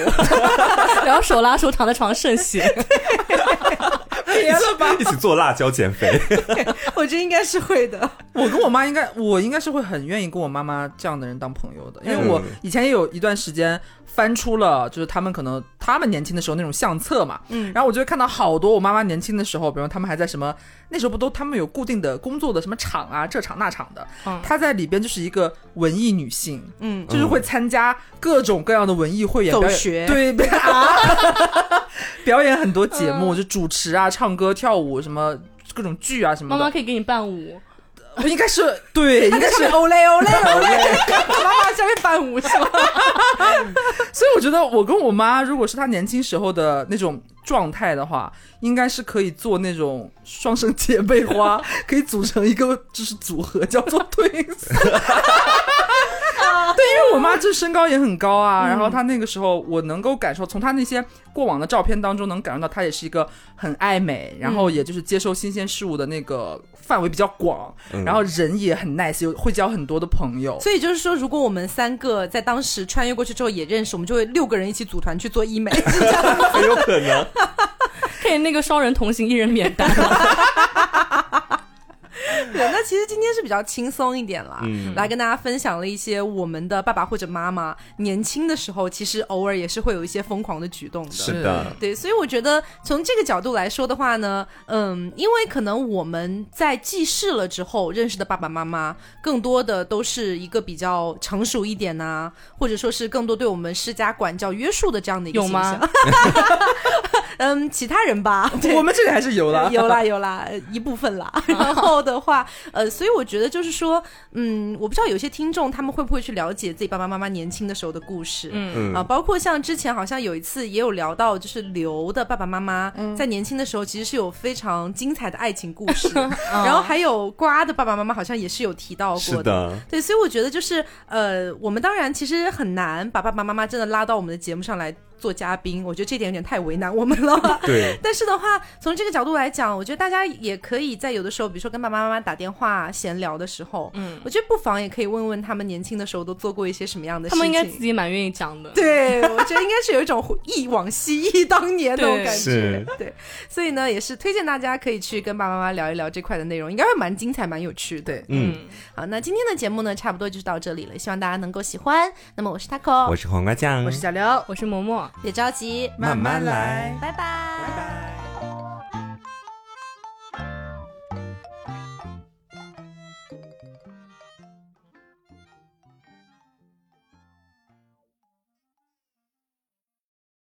[SPEAKER 4] 然后手拉手躺在床上圣贤。
[SPEAKER 1] 别了吧，
[SPEAKER 2] 一起做辣椒减肥。
[SPEAKER 1] 我觉得应该是会的。
[SPEAKER 3] 我跟我妈应该，我应该是会很愿意跟我妈妈这样的人当朋友的，因为我
[SPEAKER 2] 嗯
[SPEAKER 3] 以前也有一段时间翻出了，就是他们可能他们年轻的时候那种相册嘛，
[SPEAKER 1] 嗯。
[SPEAKER 3] 然后我就会看到好多我妈妈年轻的时候，比如他们还在什么那时候不都他们有固定的工作的什么厂啊，这厂那厂的，
[SPEAKER 4] 嗯。
[SPEAKER 3] 她在里边就是一个文艺女性，
[SPEAKER 1] 嗯，
[SPEAKER 3] 就是会参加各种各样的文艺汇演，表演
[SPEAKER 1] 走学。
[SPEAKER 3] 对啊，表演很多节目，就主持啊、唱歌、跳舞什么各种剧啊什么的。
[SPEAKER 4] 妈妈可以给你伴舞，
[SPEAKER 3] 应该是对，应该是
[SPEAKER 1] 欧嘞欧嘞欧嘞，妈妈下面伴舞是吗？
[SPEAKER 3] 所以我觉得我跟我妈，如果是她年轻时候的那种状态的话，应该是可以做那种双生姐妹花，可以组成一个就是组合，叫做 twins。对，因为我妈这身高也很高啊，然后她那个时候我能够感受，从她那些过往的照片当中能感受到，她也是一个很爱美，然后也就是接受新鲜事物的那个范围比较广，
[SPEAKER 2] 嗯
[SPEAKER 3] 然后人也很 nice，有会交很多的朋友。
[SPEAKER 1] 所以就是说，如果我们三个在当时穿越过去之后也认识，我们就会六个人一起组团去做医美，是这样吗？
[SPEAKER 2] 很有可能。
[SPEAKER 4] 可以那个双人同行，一人免单。
[SPEAKER 1] 对，那其实今天是比较轻松一点啦，
[SPEAKER 2] 嗯
[SPEAKER 1] 来跟大家分享了一些我们的爸爸或者妈妈年轻的时候，其实偶尔也是会有一些疯狂的举动的。
[SPEAKER 2] 是的，
[SPEAKER 1] 对，所以我觉得从这个角度来说的话呢，嗯，因为可能我们在记事了之后认识的爸爸妈妈，更多的都是一个比较成熟一点呐、或者说是更多对我们施加管教约束的这样的一个
[SPEAKER 4] 有
[SPEAKER 1] 形象
[SPEAKER 4] 吗。
[SPEAKER 1] 嗯，其他人吧，对
[SPEAKER 3] 我们这里还是有啦，
[SPEAKER 1] 有 啦有啦，呃一部分啦。然后的话，呃，所以我觉得就是说，嗯，我不知道有些听众他们会不会去了解自己爸爸妈妈年轻的时候的故事，
[SPEAKER 4] 嗯，
[SPEAKER 2] 嗯。
[SPEAKER 1] 啊，包括像之前好像有一次也有聊到，就是刘的爸爸妈妈在年轻的时候其实是有非常精彩的爱情故事，然后还有瓜的爸爸妈妈好像也是有提到过
[SPEAKER 2] 是的，
[SPEAKER 1] 对，所以我觉得就是呃，我们当然其实很难把爸爸妈妈真的拉到我们的节目上来做嘉宾，我觉得这点有点太为难我们了。
[SPEAKER 2] 对，
[SPEAKER 1] 但是的话，从这个角度来讲，我觉得大家也可以在有的时候，比如说跟爸爸妈妈打电话闲聊的时候，嗯，我觉得不妨也可以问问他们年轻的时候都做过一些什么样的事情。
[SPEAKER 4] 他们应该自己蛮愿意讲的。
[SPEAKER 1] 对，我觉得应该是有一种忆往昔、忆当年那种感觉
[SPEAKER 2] 是。
[SPEAKER 1] 对，所以呢，也是推荐大家可以去跟爸爸妈妈聊一聊这块的内容，应该会蛮精彩、蛮有趣的。
[SPEAKER 3] 对
[SPEAKER 2] 嗯，
[SPEAKER 1] 好，那今天的节目呢，差不多就是到这里了，希望大家能够喜欢。那么我是 taco，
[SPEAKER 2] 我是黄瓜酱，
[SPEAKER 3] 我是小刘，
[SPEAKER 4] 我是嬷嬷。
[SPEAKER 1] 别着急，
[SPEAKER 2] 慢慢来
[SPEAKER 1] 拜拜。
[SPEAKER 3] 拜拜。